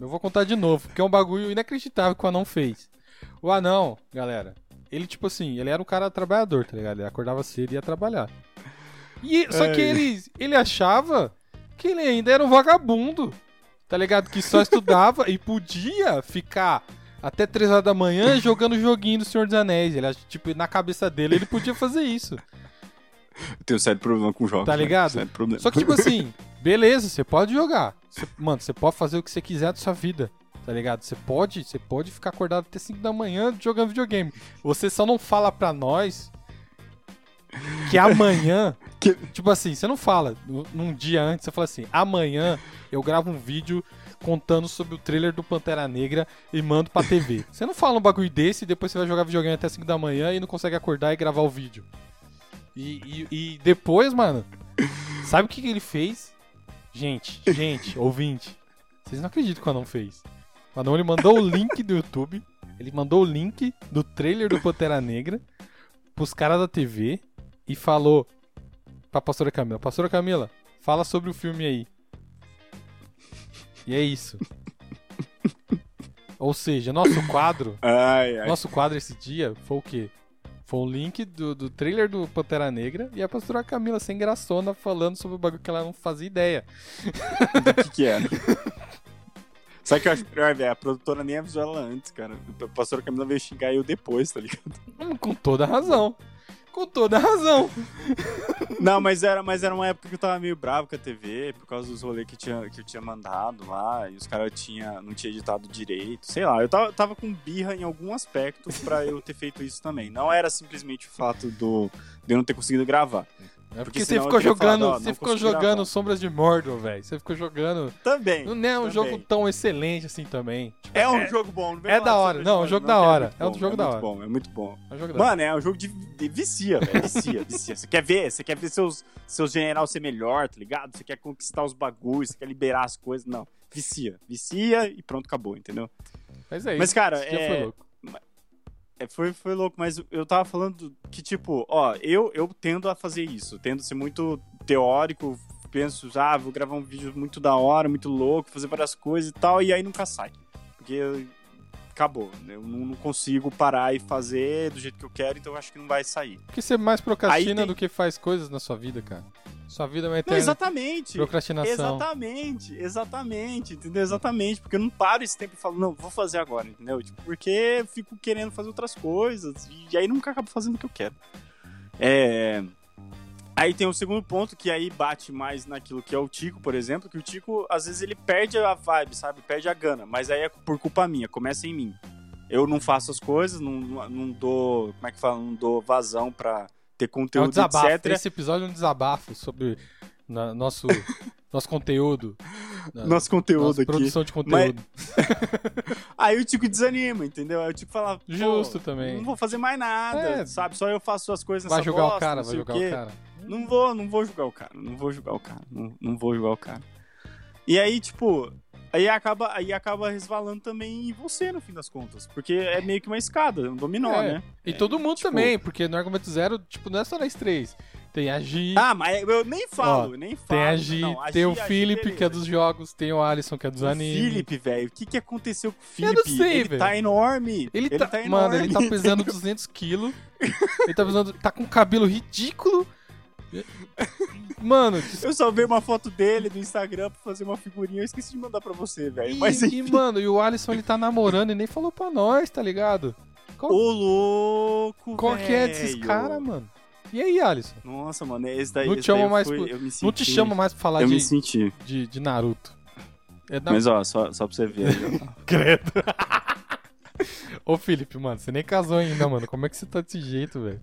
Eu vou contar de novo, porque é um bagulho inacreditável que o anão fez. O anão, galera, ele tipo assim, ele era um cara trabalhador, tá ligado? Ele acordava cedo e ia trabalhar. E, só que Ai. ele, ele achava que ele ainda era um vagabundo, tá ligado? Que só estudava e podia ficar até 3 horas da manhã jogando joguinho do Senhor dos Anéis. Ele, tipo, na cabeça dele, ele podia fazer isso. Eu tenho um sério problema com jogos. Tá né? ligado? Problema. Só que, tipo assim, beleza, você pode jogar. Você- mano, você pode fazer o que você quiser da sua vida. Tá ligado? Você pode, você pode ficar acordado até 5 da manhã jogando videogame. Você só não fala pra nós que amanhã. Que- Tipo assim, você não fala nu- num dia antes, você fala assim: amanhã eu gravo um vídeo contando sobre o trailer do Pantera Negra e mando pra TV. Você não fala um bagulho desse e depois você vai jogar videogame até 5 da manhã e não consegue acordar e gravar o vídeo. E, e- e depois, mano, sabe o que, que ele fez? Gente, gente, ouvinte, vocês não acreditam que o Anão fez. O Anão ele mandou o link do YouTube, ele mandou o link do trailer do Pantera Negra pros caras da TV e falou pra pastora Camila, pastora Camila, fala sobre o filme aí. E é isso. Ou seja, nosso quadro Ai, ai. nosso quadro esse dia foi o quê? Foi um link do, do trailer do Pantera Negra e a pastora Camila sem graçona falando sobre o bagulho que ela não fazia ideia. O que que era? Sabe o que eu acho pior, velho? A produtora nem avisou ela antes, cara. A pastora Camila veio xingar eu depois, tá ligado? Com toda razão. Com toda razão. Não, mas era, mas era uma época que eu tava meio bravo com a TV, por causa dos rolês que, tinha, que eu tinha mandado lá, e os caras tinha, não tinham editado direito. Sei lá, eu tava, tava com birra em algum aspecto pra eu ter feito isso também. Não era simplesmente o fato do, de eu não ter conseguido gravar. É porque, Porque você ficou jogando, você ficou jogando gravar. Sombras de Mordor, velho. Você ficou jogando. Também. Não é um também. jogo tão excelente assim também. Tipo, É um jogo bom, é da hora. Não, é um jogo da hora. É um bom, jogo da hora. bom, é muito bom. é um jogo da hora. Mano, é um jogo de, de vicia, velho. Vicia, vicia. Você quer ver? Você quer ver seus, seus general ser melhor, tá ligado? Você quer conquistar os bagulhos, você quer liberar as coisas. Não. Vicia. Vicia e pronto, acabou, entendeu? Mas é isso. Mas, cara, é- É, foi, foi louco, mas eu tava falando que, tipo, ó, eu, eu tendo a fazer isso, tendo ser muito teórico, penso, ah, vou gravar um vídeo muito da hora, muito louco, fazer várias coisas e tal, e aí nunca sai. Porque acabou, né? eu não, consigo parar e fazer do jeito que eu quero, então eu acho que não vai sair. Porque você mais procrastina tem- do que faz coisas na sua vida, cara. Sua vida é uma Não, eterna exatamente. procrastinação. Exatamente, exatamente, entendeu? Exatamente, porque eu não paro esse tempo e falo, não, vou fazer agora, entendeu? Tipo, porque eu fico querendo fazer outras coisas e aí nunca acabo fazendo o que eu quero. É... Aí tem o segundo ponto que aí bate mais naquilo que é o Tico, por exemplo, que o Tico, às vezes, ele perde a vibe, sabe? Perde a gana, mas aí é por culpa minha, começa em mim. Eu não faço as coisas, não, não dou, como é que fala? Não dou vazão pra ter É um conteúdo, desabafo. etc. Esse episódio é um desabafo sobre na- nosso, nosso conteúdo. na- Nosso conteúdo nossa aqui. produção de conteúdo. Aí o Tico desanima, entendeu? Aí o Tico fala, Justo também. Não vou fazer mais nada, É. sabe? Só eu faço as coisas nessa Vai julgar bosta, o cara, vai julgar quê. o cara. Não vou, não vou julgar o cara, não vou julgar o cara, não, não vou julgar o cara. E aí, tipo, aí acaba, aí acaba resvalando também em você, no fim das contas. Porque é meio que uma escada, um dominó, É. né? E todo mundo tipo- também, porque no argumento zero, tipo, não é só nós três. Tem a Gi, Ah, mas eu nem falo, eu nem falo. tem a Gi, Não, a tem Gi- o Felipe, que é dos jogos, tem o Alisson, que é dos animes. Felipe, velho, o que, que aconteceu com o Eu Felipe? não sei, ele tá enorme. Ele, tá, enorme. mano, ele tá pesando 200 quilos. ele tá pesando, tá com um cabelo ridículo. Mano, Eu salvei uma foto dele no Instagram pra fazer uma figurinha. Eu esqueci de mandar pra você, velho. e, Mas e, enfim. mano, e o Alisson ele tá namorando e nem falou pra nós, tá ligado? Qual, Ô, louco, qual que é desses caras, mano? E aí, Alisson? Nossa, mano, esse daí. Não te chama eu mais fui- pro- Não te chamo mais pra falar Eu de, me senti. de, de Naruto. É da... Mas ó, só, só pra você ver. Credo. Ô, Felipe, mano, você nem casou ainda, mano. Como é que você tá desse jeito, velho?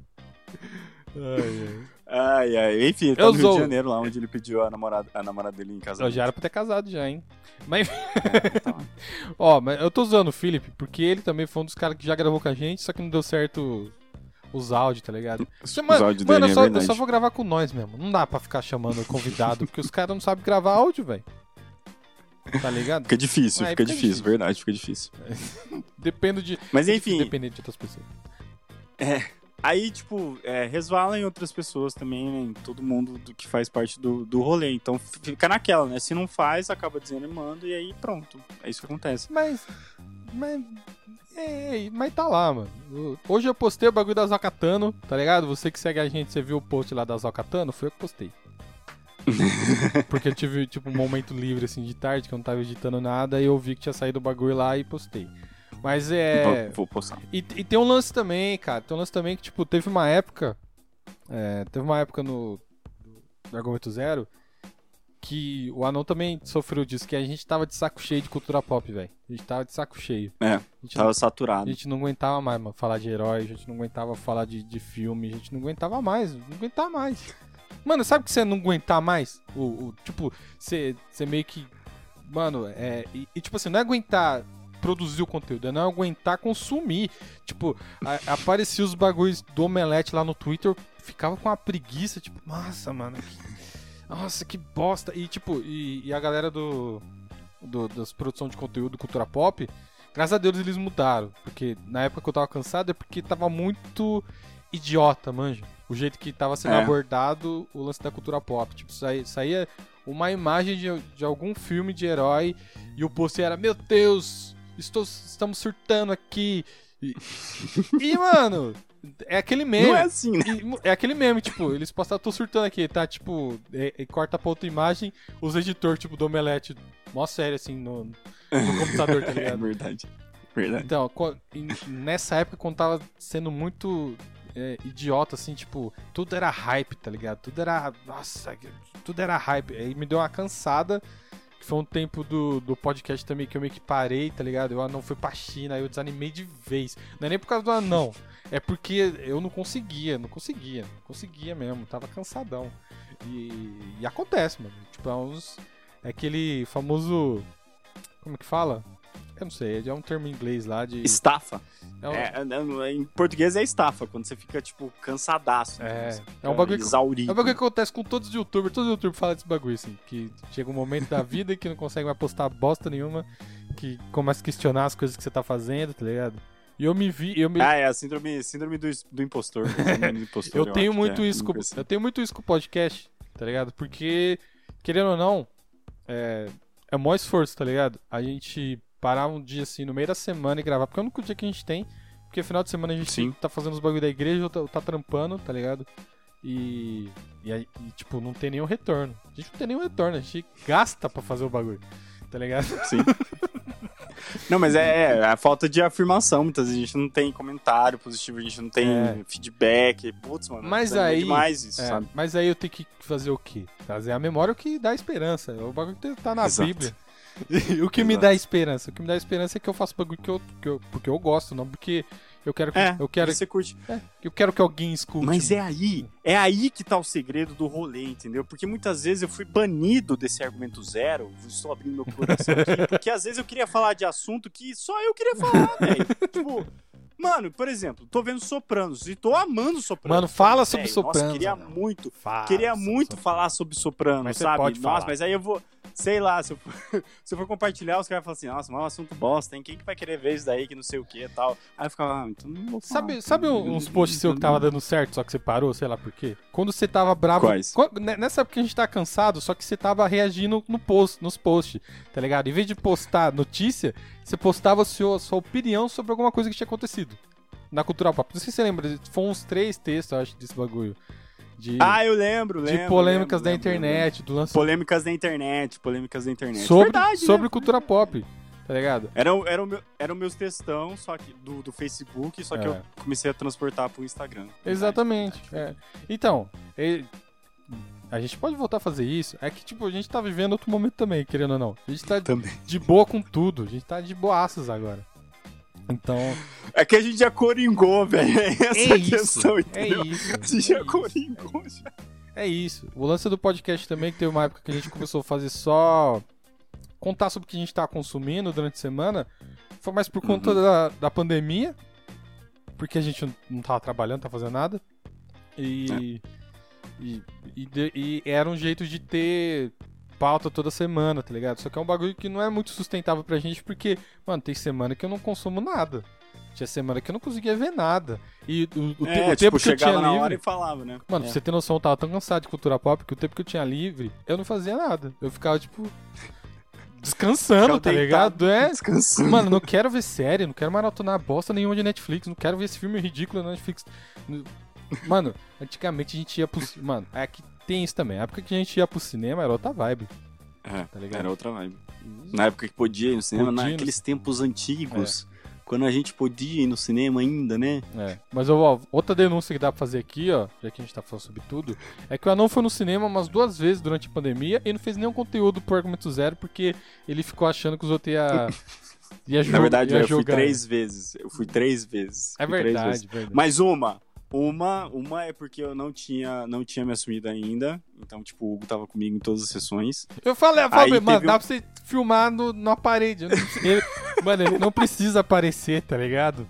Ai, ai. Ai, ai. Enfim, ele tá Eu no Rio de Janeiro, lá onde ele pediu a namorada, a namorada dele em. Eu já era pra ter casado já, hein? Mas, Tá. ó, mas eu tô usando o Felipe porque ele também foi um dos caras que já gravou com a gente, só que não deu certo os áudios, tá ligado? Os mano, áudios mano, dele eu, é só, eu só vou gravar com nós mesmo. Não dá pra ficar chamando convidado, porque os caras não sabem gravar áudio, velho. Tá ligado? Fica difícil, Aí fica difícil, difícil. verdade, fica difícil. Dependo de. Mas enfim, Dependendo de outras pessoas. Aí, tipo, é, resvala em outras pessoas também, né? Em todo mundo do que faz parte do, do rolê. Então fica naquela, né? Se não faz, acaba desanimando e aí pronto. É isso que acontece. Mas. Mas. É, mas tá lá, mano. Hoje eu postei o bagulho da Zocatano, tá ligado? Você que segue a gente, você viu o post lá da Zocatano? Foi eu que postei. Porque eu tive, tipo, um momento livre, assim, de tarde, que eu não tava editando nada, e eu vi que tinha saído o bagulho lá e postei. Mas é. Vou, vou postar. E, e tem um lance também, cara. Tem um lance também que, tipo, teve uma época. é, teve uma época no. no Argumento Zero. Que o anão também sofreu disso, que a gente tava de saco cheio de cultura pop, velho. A gente tava de saco cheio. É, A gente, tava não, saturado. a gente não aguentava mais, mano, falar de herói, a gente não aguentava falar de, de filme, a gente não aguentava mais, não aguentava mais. Mano, sabe que você não aguentar mais? O, o- tipo, você, você meio que. Mano, é. E, e, tipo assim, não é aguentar produzir o conteúdo, é não aguentar consumir. Tipo, a- aparecia os bagulhos do Omelete lá no Twitter, ficava com uma preguiça, tipo, nossa, mano, que, nossa, que bosta. E tipo, e, e a galera do, do das produção de conteúdo, cultura pop, graças a Deus eles mudaram, porque na época que eu tava cansado é porque tava muito idiota, manja. O jeito que tava sendo É. abordado o lance da cultura pop. Tipo, saía, saía uma imagem de, de algum filme de herói e o post era, meu Deus, estou, estamos surtando aqui. E, e, mano, é aquele meme. Não é assim, né? E é aquele meme, tipo, eles postaram, tô surtando aqui, tá? Tipo, e, e corta pra outra imagem, os editores, tipo, do Omelete, mó sério, assim, no, no computador, tá É ligado? verdade. Verdade. Então, nessa época, quando tava sendo muito é, idiota, assim, tipo, tudo era hype, tá ligado? Tudo era. Nossa, tudo era hype. Aí me deu uma cansada. Que foi um tempo do, do podcast também que eu meio que parei, tá ligado? Eu não fui pra China, aí eu desanimei de vez. Não é nem por causa do anão. É porque eu não conseguia, não conseguia. Não conseguia mesmo, tava cansadão. E, e acontece, mano. Tipo, é uns. É aquele famoso. Como que fala? Eu não sei, é um termo em inglês lá de. Estafa. É um, É, é, em português é estafa, quando você fica, tipo, cansadaço. É, Você fica é um bagulho que- Exaurido. é um bagulho que acontece com todos os youtubers. Todos os youtubers falam desse bagulho, assim. Que chega um momento da vida que não consegue mais postar bosta nenhuma. Que começa a questionar as coisas que você tá fazendo, tá ligado? E eu me vi. Eu, me, Ah, é a síndrome, síndrome do, do impostor. Síndrome do impostor, eu tenho muito que é, isso com, assim. Eu tenho muito isso com o podcast, tá ligado? Porque, querendo ou não, é, é maior esforço, tá ligado? A gente parar um dia assim no meio da semana e gravar, porque é o único dia que a gente tem. Porque final de semana a gente Sim. tá fazendo os bagulho da igreja ou tá, ou tá trampando, tá ligado? E, e, aí, e, tipo, não tem nenhum retorno. A gente não tem nenhum retorno, a gente gasta pra fazer o bagulho, tá ligado? Sim. Não, mas é, é a falta de afirmação. Muitas vezes a gente não tem comentário positivo, a gente não tem É. feedback. Putz, mano. Mas aí- demais isso, É, sabe? mas aí eu tenho que fazer o quê? Trazer a memória o que dá esperança. O bagulho que tá na Exato. Bíblia. O que me dá esperança? O que me dá esperança é que eu faço bagulho que eu, que eu, porque eu gosto, não porque eu quero que, É, eu quero, você curte. eu quero que alguém escute. Mas é aí, é aí que tá o segredo do rolê, entendeu? Porque muitas vezes eu fui banido desse argumento zero, estou abrindo meu coração aqui, porque às vezes eu queria falar de assunto que só eu queria falar, velho. Tipo, mano, por exemplo, tô vendo Sopranos e tô amando Sopranos. Mano, fala sobre Nossa, Sopranos, queria Anão. muito, Fala queria muito falar sobre Sopranos, Mas você sabe? pode Nossa, falar. mas aí eu vou, sei lá, se eu for, se eu for compartilhar, os caras falam assim, nossa, mas é um assunto bosta, hein? Quem que vai querer ver isso daí, que não sei o que e tal. Aí eu ficava, ah, então não vou falar. Sabe, sabe uns posts seu que tava dando certo, só que você parou, sei lá por quê? Quando você tava bravo. Quais? Quando- ne- nessa época que a gente tá cansado, só que você tava reagindo no post, nos posts, tá ligado? Em vez de postar notícia, você postava a sua, a sua opinião sobre alguma coisa que tinha acontecido na cultura pop. Não sei se você lembra, foi uns três textos, eu acho, desse bagulho. De, Ah, eu lembro, de lembro. polêmicas lembro, da lembro, lembro. internet, do lance Polêmicas da internet, polêmicas da internet. sobre, Verdade, sobre né? cultura pop, tá ligado? Era, o- era, meu, era meus textão, só que do, do Facebook, só que É. eu comecei a transportar pro Instagram. Exatamente. Verdade, é. Então, e- a gente pode voltar a fazer isso. É que, tipo, a gente tá vivendo outro momento também, querendo ou não. A gente tá Também. de boa com tudo. A gente tá de boaças agora. Então, É que a gente já coringou, velho. É essa é a isso. questão, É entendeu? isso. A gente é já isso. coringou. já. É isso. O lance do podcast também, que teve uma época que a gente começou a fazer só. contar sobre o que a gente tá consumindo durante a semana, foi mais por conta da, da pandemia, porque a gente não- tava trabalhando, não tava fazendo nada. E. E, e, de- e era um jeito de ter pauta toda semana, tá ligado? Só que é um bagulho que não é muito sustentável pra gente, porque, mano, tem semana que eu não consumo nada. Tinha semana que eu não conseguia ver nada. E o, o, te- É, o tipo, tempo que eu tinha na livre. hora e falava, né? Mano, é. pra você ter noção, eu tava tão cansado de cultura pop que o tempo que eu tinha livre, eu não fazia nada. Eu ficava, tipo, descansando, tá ligado? É. Descansando. Mano, não quero ver série, não quero maratonar bosta nenhuma de Netflix, não quero ver esse filme ridículo na Netflix. Mano, antigamente a gente ia pro. Mano, é que tem isso também. A época que a gente ia pro cinema era outra vibe, É, tá ligado? era outra vibe. Na época que podia ir no cinema, Podia ir no naqueles tempos antigos. Quando a gente podia ir no cinema ainda, né? É. Mas ó, outra denúncia que dá pra fazer aqui, ó, já que a gente tá falando sobre tudo, é que o Anão foi no cinema umas duas vezes durante a pandemia e não fez nenhum conteúdo pro Argumento Zero porque ele ficou achando que os outros ia, ia, Na verdade, eu fui jogar. três vezes. Eu fui três vezes. É verdade, vezes. verdade. Mas uma. Uma, uma é porque eu não tinha, não tinha me assumido ainda. Então, tipo, o Hugo tava comigo em todas as sessões. Eu falei, eu falei Aí mano, teve dá um- pra você filmar no, na parede. Eu não preciso- ele- mano, ele não precisa aparecer, tá ligado?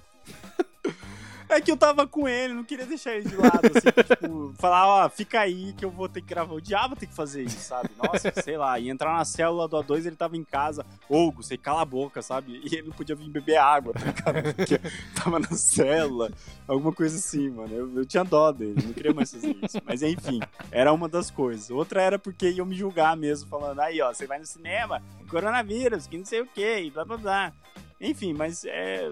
É que eu tava com ele, não queria deixar ele de lado, assim, tipo, falar, ó, fica aí que eu vou ter que gravar. O diabo tem que fazer isso, sabe? Nossa, sei lá, e entrar na célula do A2, ele tava em casa, Hugo, você cala a boca, sabe? E ele não podia vir beber água, tá? Porque tava na célula, alguma coisa assim, mano. Eu, eu tinha dó dele, não queria mais fazer isso. Mas enfim, era uma das coisas. Outra era porque iam me julgar mesmo, falando, aí, ó, você vai no cinema, coronavírus, que não sei o que, e blá blá blá. Enfim, mas é.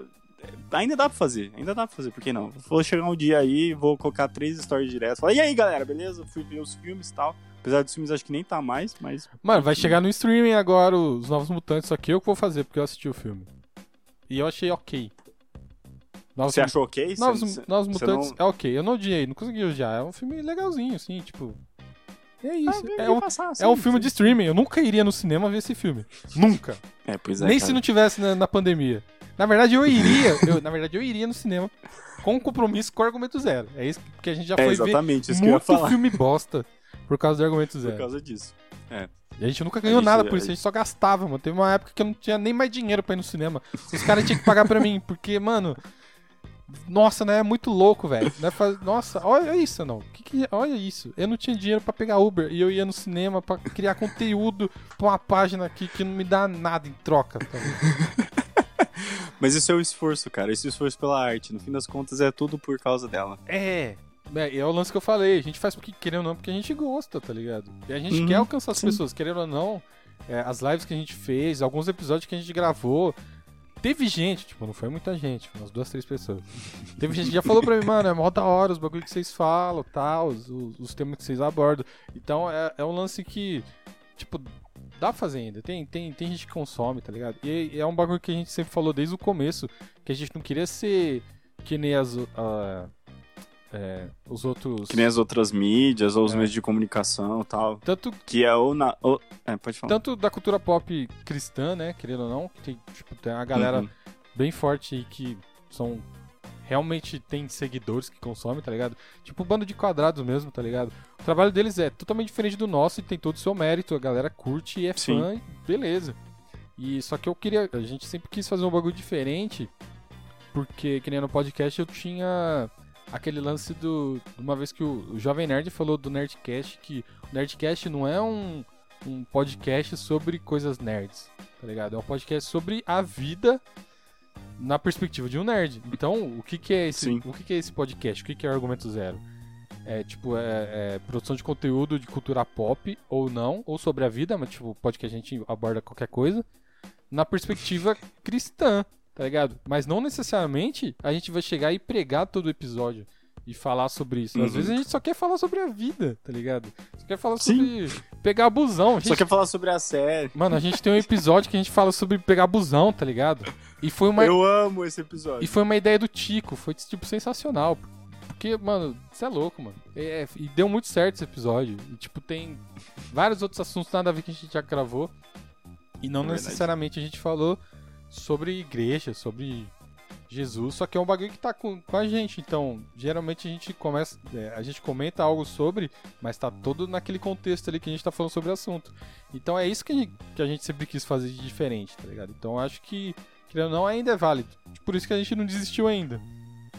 Ainda dá pra fazer, ainda dá pra fazer, por que não? Vou chegar um dia aí, vou colocar três stories direto. Falar, e aí, galera, beleza? Fui ver os filmes e tal. Apesar dos filmes, acho que nem tá mais, mas. Mano, vai chegar no streaming agora os Novos Mutantes, só que eu que vou fazer, porque eu assisti o filme. E eu achei ok. Novos, Você achou ok? Novos, você- Novos Mutantes não- é ok. Eu não odiei, não consegui odiar. É um filme legalzinho, assim, tipo. É isso. Ah, é, um, passar, é um filme sim. de streaming. Eu nunca iria no cinema ver esse filme. Nunca. É, pois é. Nem cara. se não tivesse na, na pandemia. Na verdade, eu iria. eu- na verdade, eu iria no cinema com compromisso com o argumento zero. É isso que a gente já É foi ver exatamente isso que eu ia muito falar. filme bosta por causa do argumento Por zero. causa disso. E a gente nunca ganhou gente- nada por a isso, a gente só gastava, mano. Teve uma época que eu não tinha nem mais dinheiro pra ir no cinema. Os caras tinham que pagar pra mim, porque, mano. Nossa, né? É muito louco, velho. Faz- Nossa, olha isso, não. Que que- Olha isso. Eu não tinha dinheiro pra pegar Uber e eu ia no cinema pra criar conteúdo pra uma página aqui que não me dá nada em troca. tá? Mas isso é o esforço, cara. Esse esforço pela arte. No fim das contas, é tudo por causa dela. É. É, é o lance que eu falei. A gente faz porque querendo ou não, porque a gente gosta, tá ligado? E a gente Uhum, quer alcançar as sim. pessoas, querendo ou não. é, as lives que a gente fez, alguns episódios que a gente gravou. Teve gente, tipo, não foi muita gente, foi umas duas, três pessoas. Teve gente que já falou pra mim, mano, é mó da hora os bagulho que vocês falam, tal, os, os, os temas que vocês abordam. Então é, é um lance que, tipo, dá pra fazer ainda. Tem, tem, tem gente que consome, tá ligado? E, é um bagulho que a gente sempre falou desde o começo, que a gente não queria ser que nem as, ah, é, os outros. Que nem as outras mídias ou os É. meios de comunicação e tal. Tanto, Que é ou na. Ou... É, pode falar. tanto da cultura pop cristã, né? Querendo ou não, que tem, tipo, tem a galera Uhum. bem forte aí que são. Realmente tem seguidores que consomem, tá ligado? Tipo, bando de quadrados mesmo, tá ligado? O trabalho deles é totalmente diferente do nosso e tem todo o seu mérito. A galera curte e é Sim. fã, e beleza. E só que eu queria. A gente sempre quis fazer um bagulho diferente, porque, que nem no podcast, eu tinha aquele lance do. Uma vez que o, o Jovem Nerd falou do Nerdcast, que o Nerdcast não é um, um podcast sobre coisas nerds, tá ligado? É um podcast sobre a vida na perspectiva de um nerd. Então, o que, que é esse, Sim. o que, que é esse podcast? O que, que é o Argumento Zero? É tipo, é, é produção de conteúdo de cultura pop ou não, ou sobre a vida, mas tipo, pode que a gente aborda qualquer coisa, na perspectiva cristã, tá ligado? Mas não necessariamente a gente vai chegar e pregar todo o episódio. e falar sobre isso. Às Uhum. vezes a gente só quer falar sobre a vida, tá ligado? Só quer falar Sim. sobre pegar busão. A Só gente- quer falar sobre a série. Mano, a gente tem um episódio que a gente fala sobre pegar busão, tá ligado? E foi uma, Eu amo esse episódio. e foi uma ideia do Tico, foi tipo sensacional. Porque, mano, você é louco, mano. É, e deu muito certo esse episódio. E, tipo, tem vários outros assuntos nada a ver que a gente já gravou. E não É necessariamente a gente falou sobre igreja, sobre Jesus, só que é um bagulho que tá com, com a gente. Então, geralmente a gente começa. é, a gente comenta algo sobre, mas tá todo naquele contexto ali que a gente tá falando sobre o assunto. Então é isso que a gente, que a gente sempre quis fazer de diferente, tá ligado? Então acho que, querendo ou não, ainda é válido. Por isso que a gente não desistiu ainda.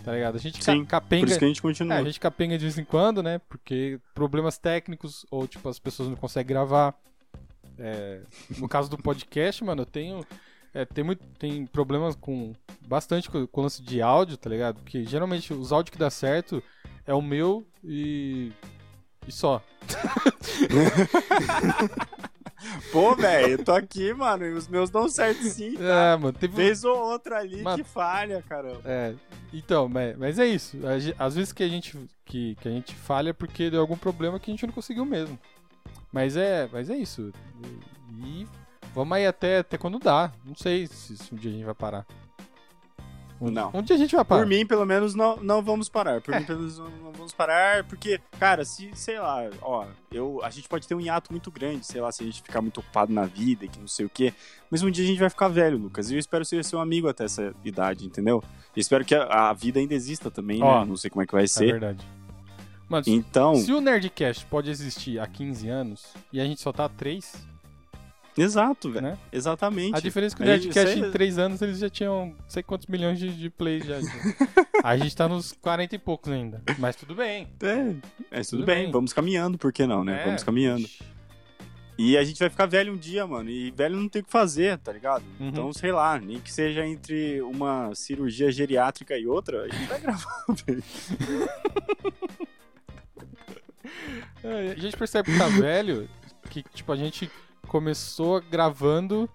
Tá ligado? A gente Sim, capenga. Por isso que a gente continua. É, a gente capenga de vez em quando, né? Porque problemas técnicos, ou tipo, as pessoas não conseguem gravar. É, no caso do podcast, mano, eu tenho. é, tem, muito, tem problemas com. Bastante com, com o lance de áudio, tá ligado? Porque geralmente os áudios que dá certo é o meu e. E só. Pô, velho, eu tô aqui, mano, e os meus dão certo sim. É, mano, teve. Vez ou outra ali Mas- que falha, caramba. É, então, mas, é isso. Às vezes que a gente que, que a gente falha é porque deu algum problema que a gente não conseguiu mesmo. Mas é, mas é isso. E vamos aí até, até quando dá. Não sei se, se um dia a gente vai parar. Não. Um dia a gente vai parar. Por mim, pelo menos, não, não vamos parar. Por É. mim, pelo menos, não, não vamos parar, porque, cara, se, sei lá, ó, eu, a gente pode ter um hiato muito grande, sei lá, se a gente ficar muito ocupado na vida e que não sei o quê. Mas um dia a gente vai ficar velho, Lucas. E eu espero ser seu amigo até essa idade, entendeu? E espero que a, a vida ainda exista também, Ó, né? Não sei como é que vai É ser. verdade. Mano, se- Então, se o Nerdcast pode existir há 15 anos e a gente só tá há 3, exato, velho. né? Exatamente. A diferença é que o Nerdcast em 3 anos eles já tinham não sei quantos milhões de, de plays já. a gente tá nos 40 e poucos ainda. Mas tudo bem. É, é tudo, Tudo bem, bem. vamos caminhando, por que não, né? É. Vamos caminhando. E a gente vai ficar velho um dia, mano. E velho não tem o que fazer, tá ligado? Uhum. Então, sei lá, nem que seja entre uma cirurgia geriátrica e outra, a gente vai gravar, velho. É, a gente percebe que tá velho, que tipo, a gente começou gravando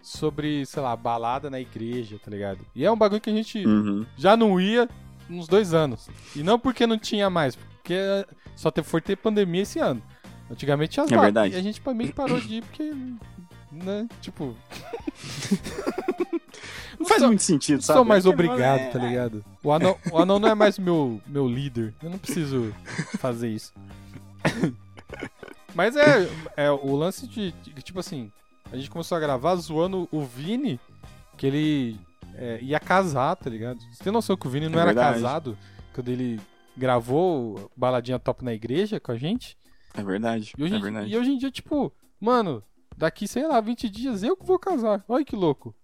sobre, sei lá, balada na igreja, tá ligado? E é um bagulho que a gente Uhum. já não ia uns dois anos. E não porque não tinha mais, porque só te- foi ter pandemia esse ano. Antigamente tinha as É lá. E a gente meio que parou de ir porque, né, tipo... Não faz sou- muito sentido, Não sabe? sou mais É obrigado, é- tá ligado? O anão, o anão não é mais meu, meu líder. Eu não preciso fazer isso. Mas é, é o lance de, de- Tipo assim, a gente começou a gravar zoando o Vini, que ele é, ia casar, tá ligado? Você tem noção que o Vini não É era verdade. casado quando ele gravou Baladinha Top na igreja com a gente? É verdade, E hoje, é verdade. e hoje em dia, tipo, mano, daqui, sei lá, 20 dias eu que vou casar. Olha que louco.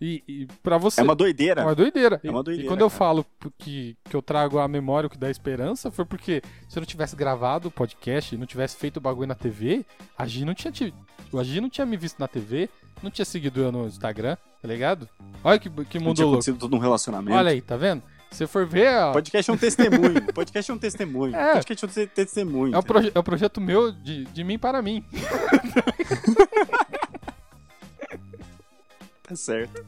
E, e pra você. É uma doideira. É uma doideira. É uma E- doideira, E quando eu cara. falo que, que eu trago a memória o que dá esperança, foi porque se eu não tivesse gravado o podcast não tivesse feito o bagulho na TV, a Gi não tinha, ti- a Gi não tinha me visto na TV, não tinha seguido eu no Instagram, tá ligado? Olha que, que Não mundo tinha louco. acontecido todo um relacionamento. Olha aí, tá vendo? Se você for ver, ó, Podcast é um testemunho. Podcast é um testemunho. É. Podcast é um te- testemunho. é, um proje- é um projeto meu de, de mim para mim. Tá certo.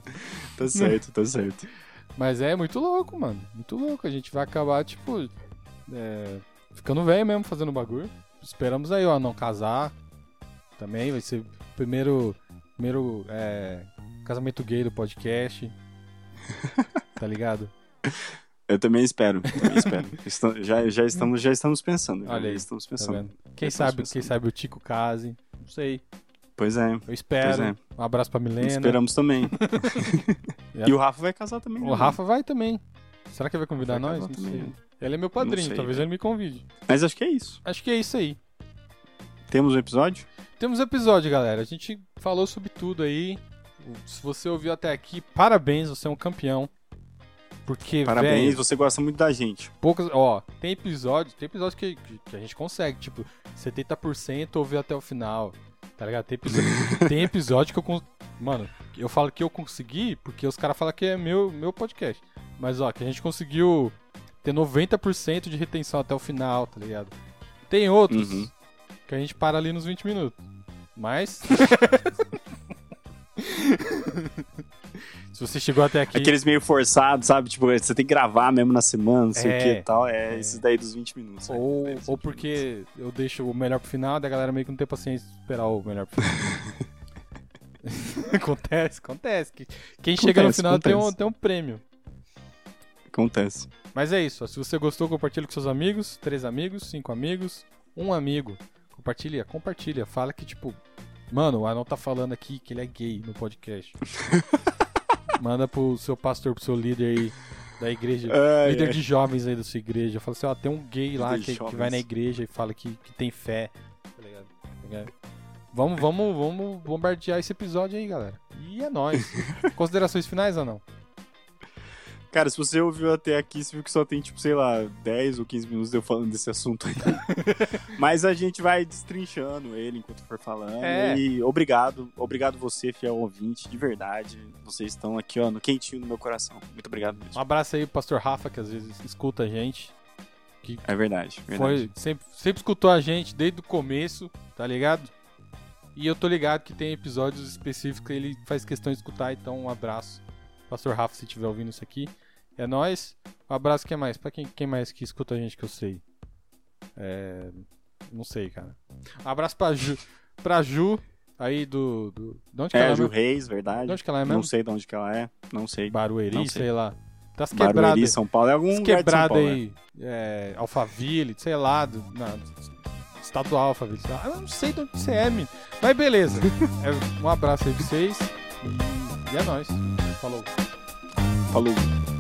Tá certo, tá certo. Mas é muito louco, mano. Muito louco. A gente vai acabar, tipo, é, ficando velho mesmo fazendo bagulho. Esperamos aí, ó, não casar. Também vai ser o primeiro, primeiro é, casamento gay do podcast. tá ligado? Eu também espero. Também espero. Já, já, estamos, já estamos pensando. Olha aí, estamos Tá pensando. vendo? Quem estamos sabe, quem pensando. sabe o Tico case. Não sei. Pois é. Eu espero. É. Um abraço pra Milena. Esperamos também. E o Rafa vai casar também. né? O Rafa vai também. Será que ele vai convidar Vai nós? Não também. sei. Ele é meu padrinho, sei, talvez velho. ele me convide. Mas acho que é isso. Acho que é isso aí. Temos um episódio? Temos episódio, galera. A gente falou sobre tudo aí. Se você ouviu até aqui, parabéns, você é um campeão. Porque, Parabéns, velho, você gosta muito da gente. poucos. Ó, tem episódio, tem episódio que, que, a gente consegue, tipo, 70% ouviu até o final. Tá ligado? Tem episódio, tem episódio que eu. Mano, eu falo que eu consegui porque os caras falam que é meu, meu podcast. Mas, ó, que a gente conseguiu ter 90% de retenção até o final, tá ligado? Tem outros Uhum. que a gente para ali nos 20 minutos. Mas. Se você chegou até aqui. Aqueles meio forçados, sabe? Tipo, você tem que gravar mesmo na semana, não sei É, o que e tal. É, é. esses daí dos 20 minutos. né? Ou, ou porque eu deixo o melhor pro final, da galera meio que não tem paciência de esperar o melhor pro final. acontece, acontece. Que- Quem chega no Acontece, final tem um, acontece. tem um prêmio. Acontece. Mas é isso. Se você gostou, compartilha com seus amigos. Três amigos, cinco amigos, um amigo. Compartilha, compartilha. Fala que, tipo, mano, o Arnon tá falando aqui que ele é gay no podcast. Manda pro seu pastor, pro seu líder aí da igreja. Ai, líder ai. de jovens aí da sua igreja. Fala assim, ó, tem um gay lá Líder que, que vai na igreja e fala que, que tem fé. Tá ligado? Tá ligado? Vamos, vamos, vamos bombardear esse episódio aí, galera. E é nóis. Considerações finais ou não? Cara, se você ouviu até aqui, você viu que só tem, tipo, sei lá, 10 ou 15 minutos eu falando desse assunto aí. Mas a gente vai destrinchando ele enquanto for falando. É. E obrigado, obrigado você, fiel ouvinte, de verdade. Vocês estão aqui, ó, no quentinho do meu coração. Muito obrigado Um mesmo. abraço aí pro pastor Rafa, que às vezes escuta a gente. É verdade, verdade. Foi, sempre, sempre escutou a gente desde o começo, tá ligado? E eu tô ligado que tem episódios específicos que ele faz questão de escutar, então um abraço. Pastor Rafa, se estiver ouvindo isso aqui. É nóis. Um abraço, quem mais? Pra quem, quem mais que escuta a gente que eu sei? É. Não sei, cara. Um abraço pra Ju, pra Ju aí do. do de onde que É, ela a é Ju mesmo? Reis, verdade. De onde que ela é Não mesmo? sei de onde que ela é. Não sei. Barueri, Não sei. sei. lá. Das Barueri, quebradas. São Paulo. É algum de São Paulo, né? aí, é, Alphaville, sei lá, do, na, estado Alphaville. sei lá. Eu não sei de onde você é, menino. Mas beleza. É, um abraço aí pra vocês. E, e é nóis. Falou. Falou.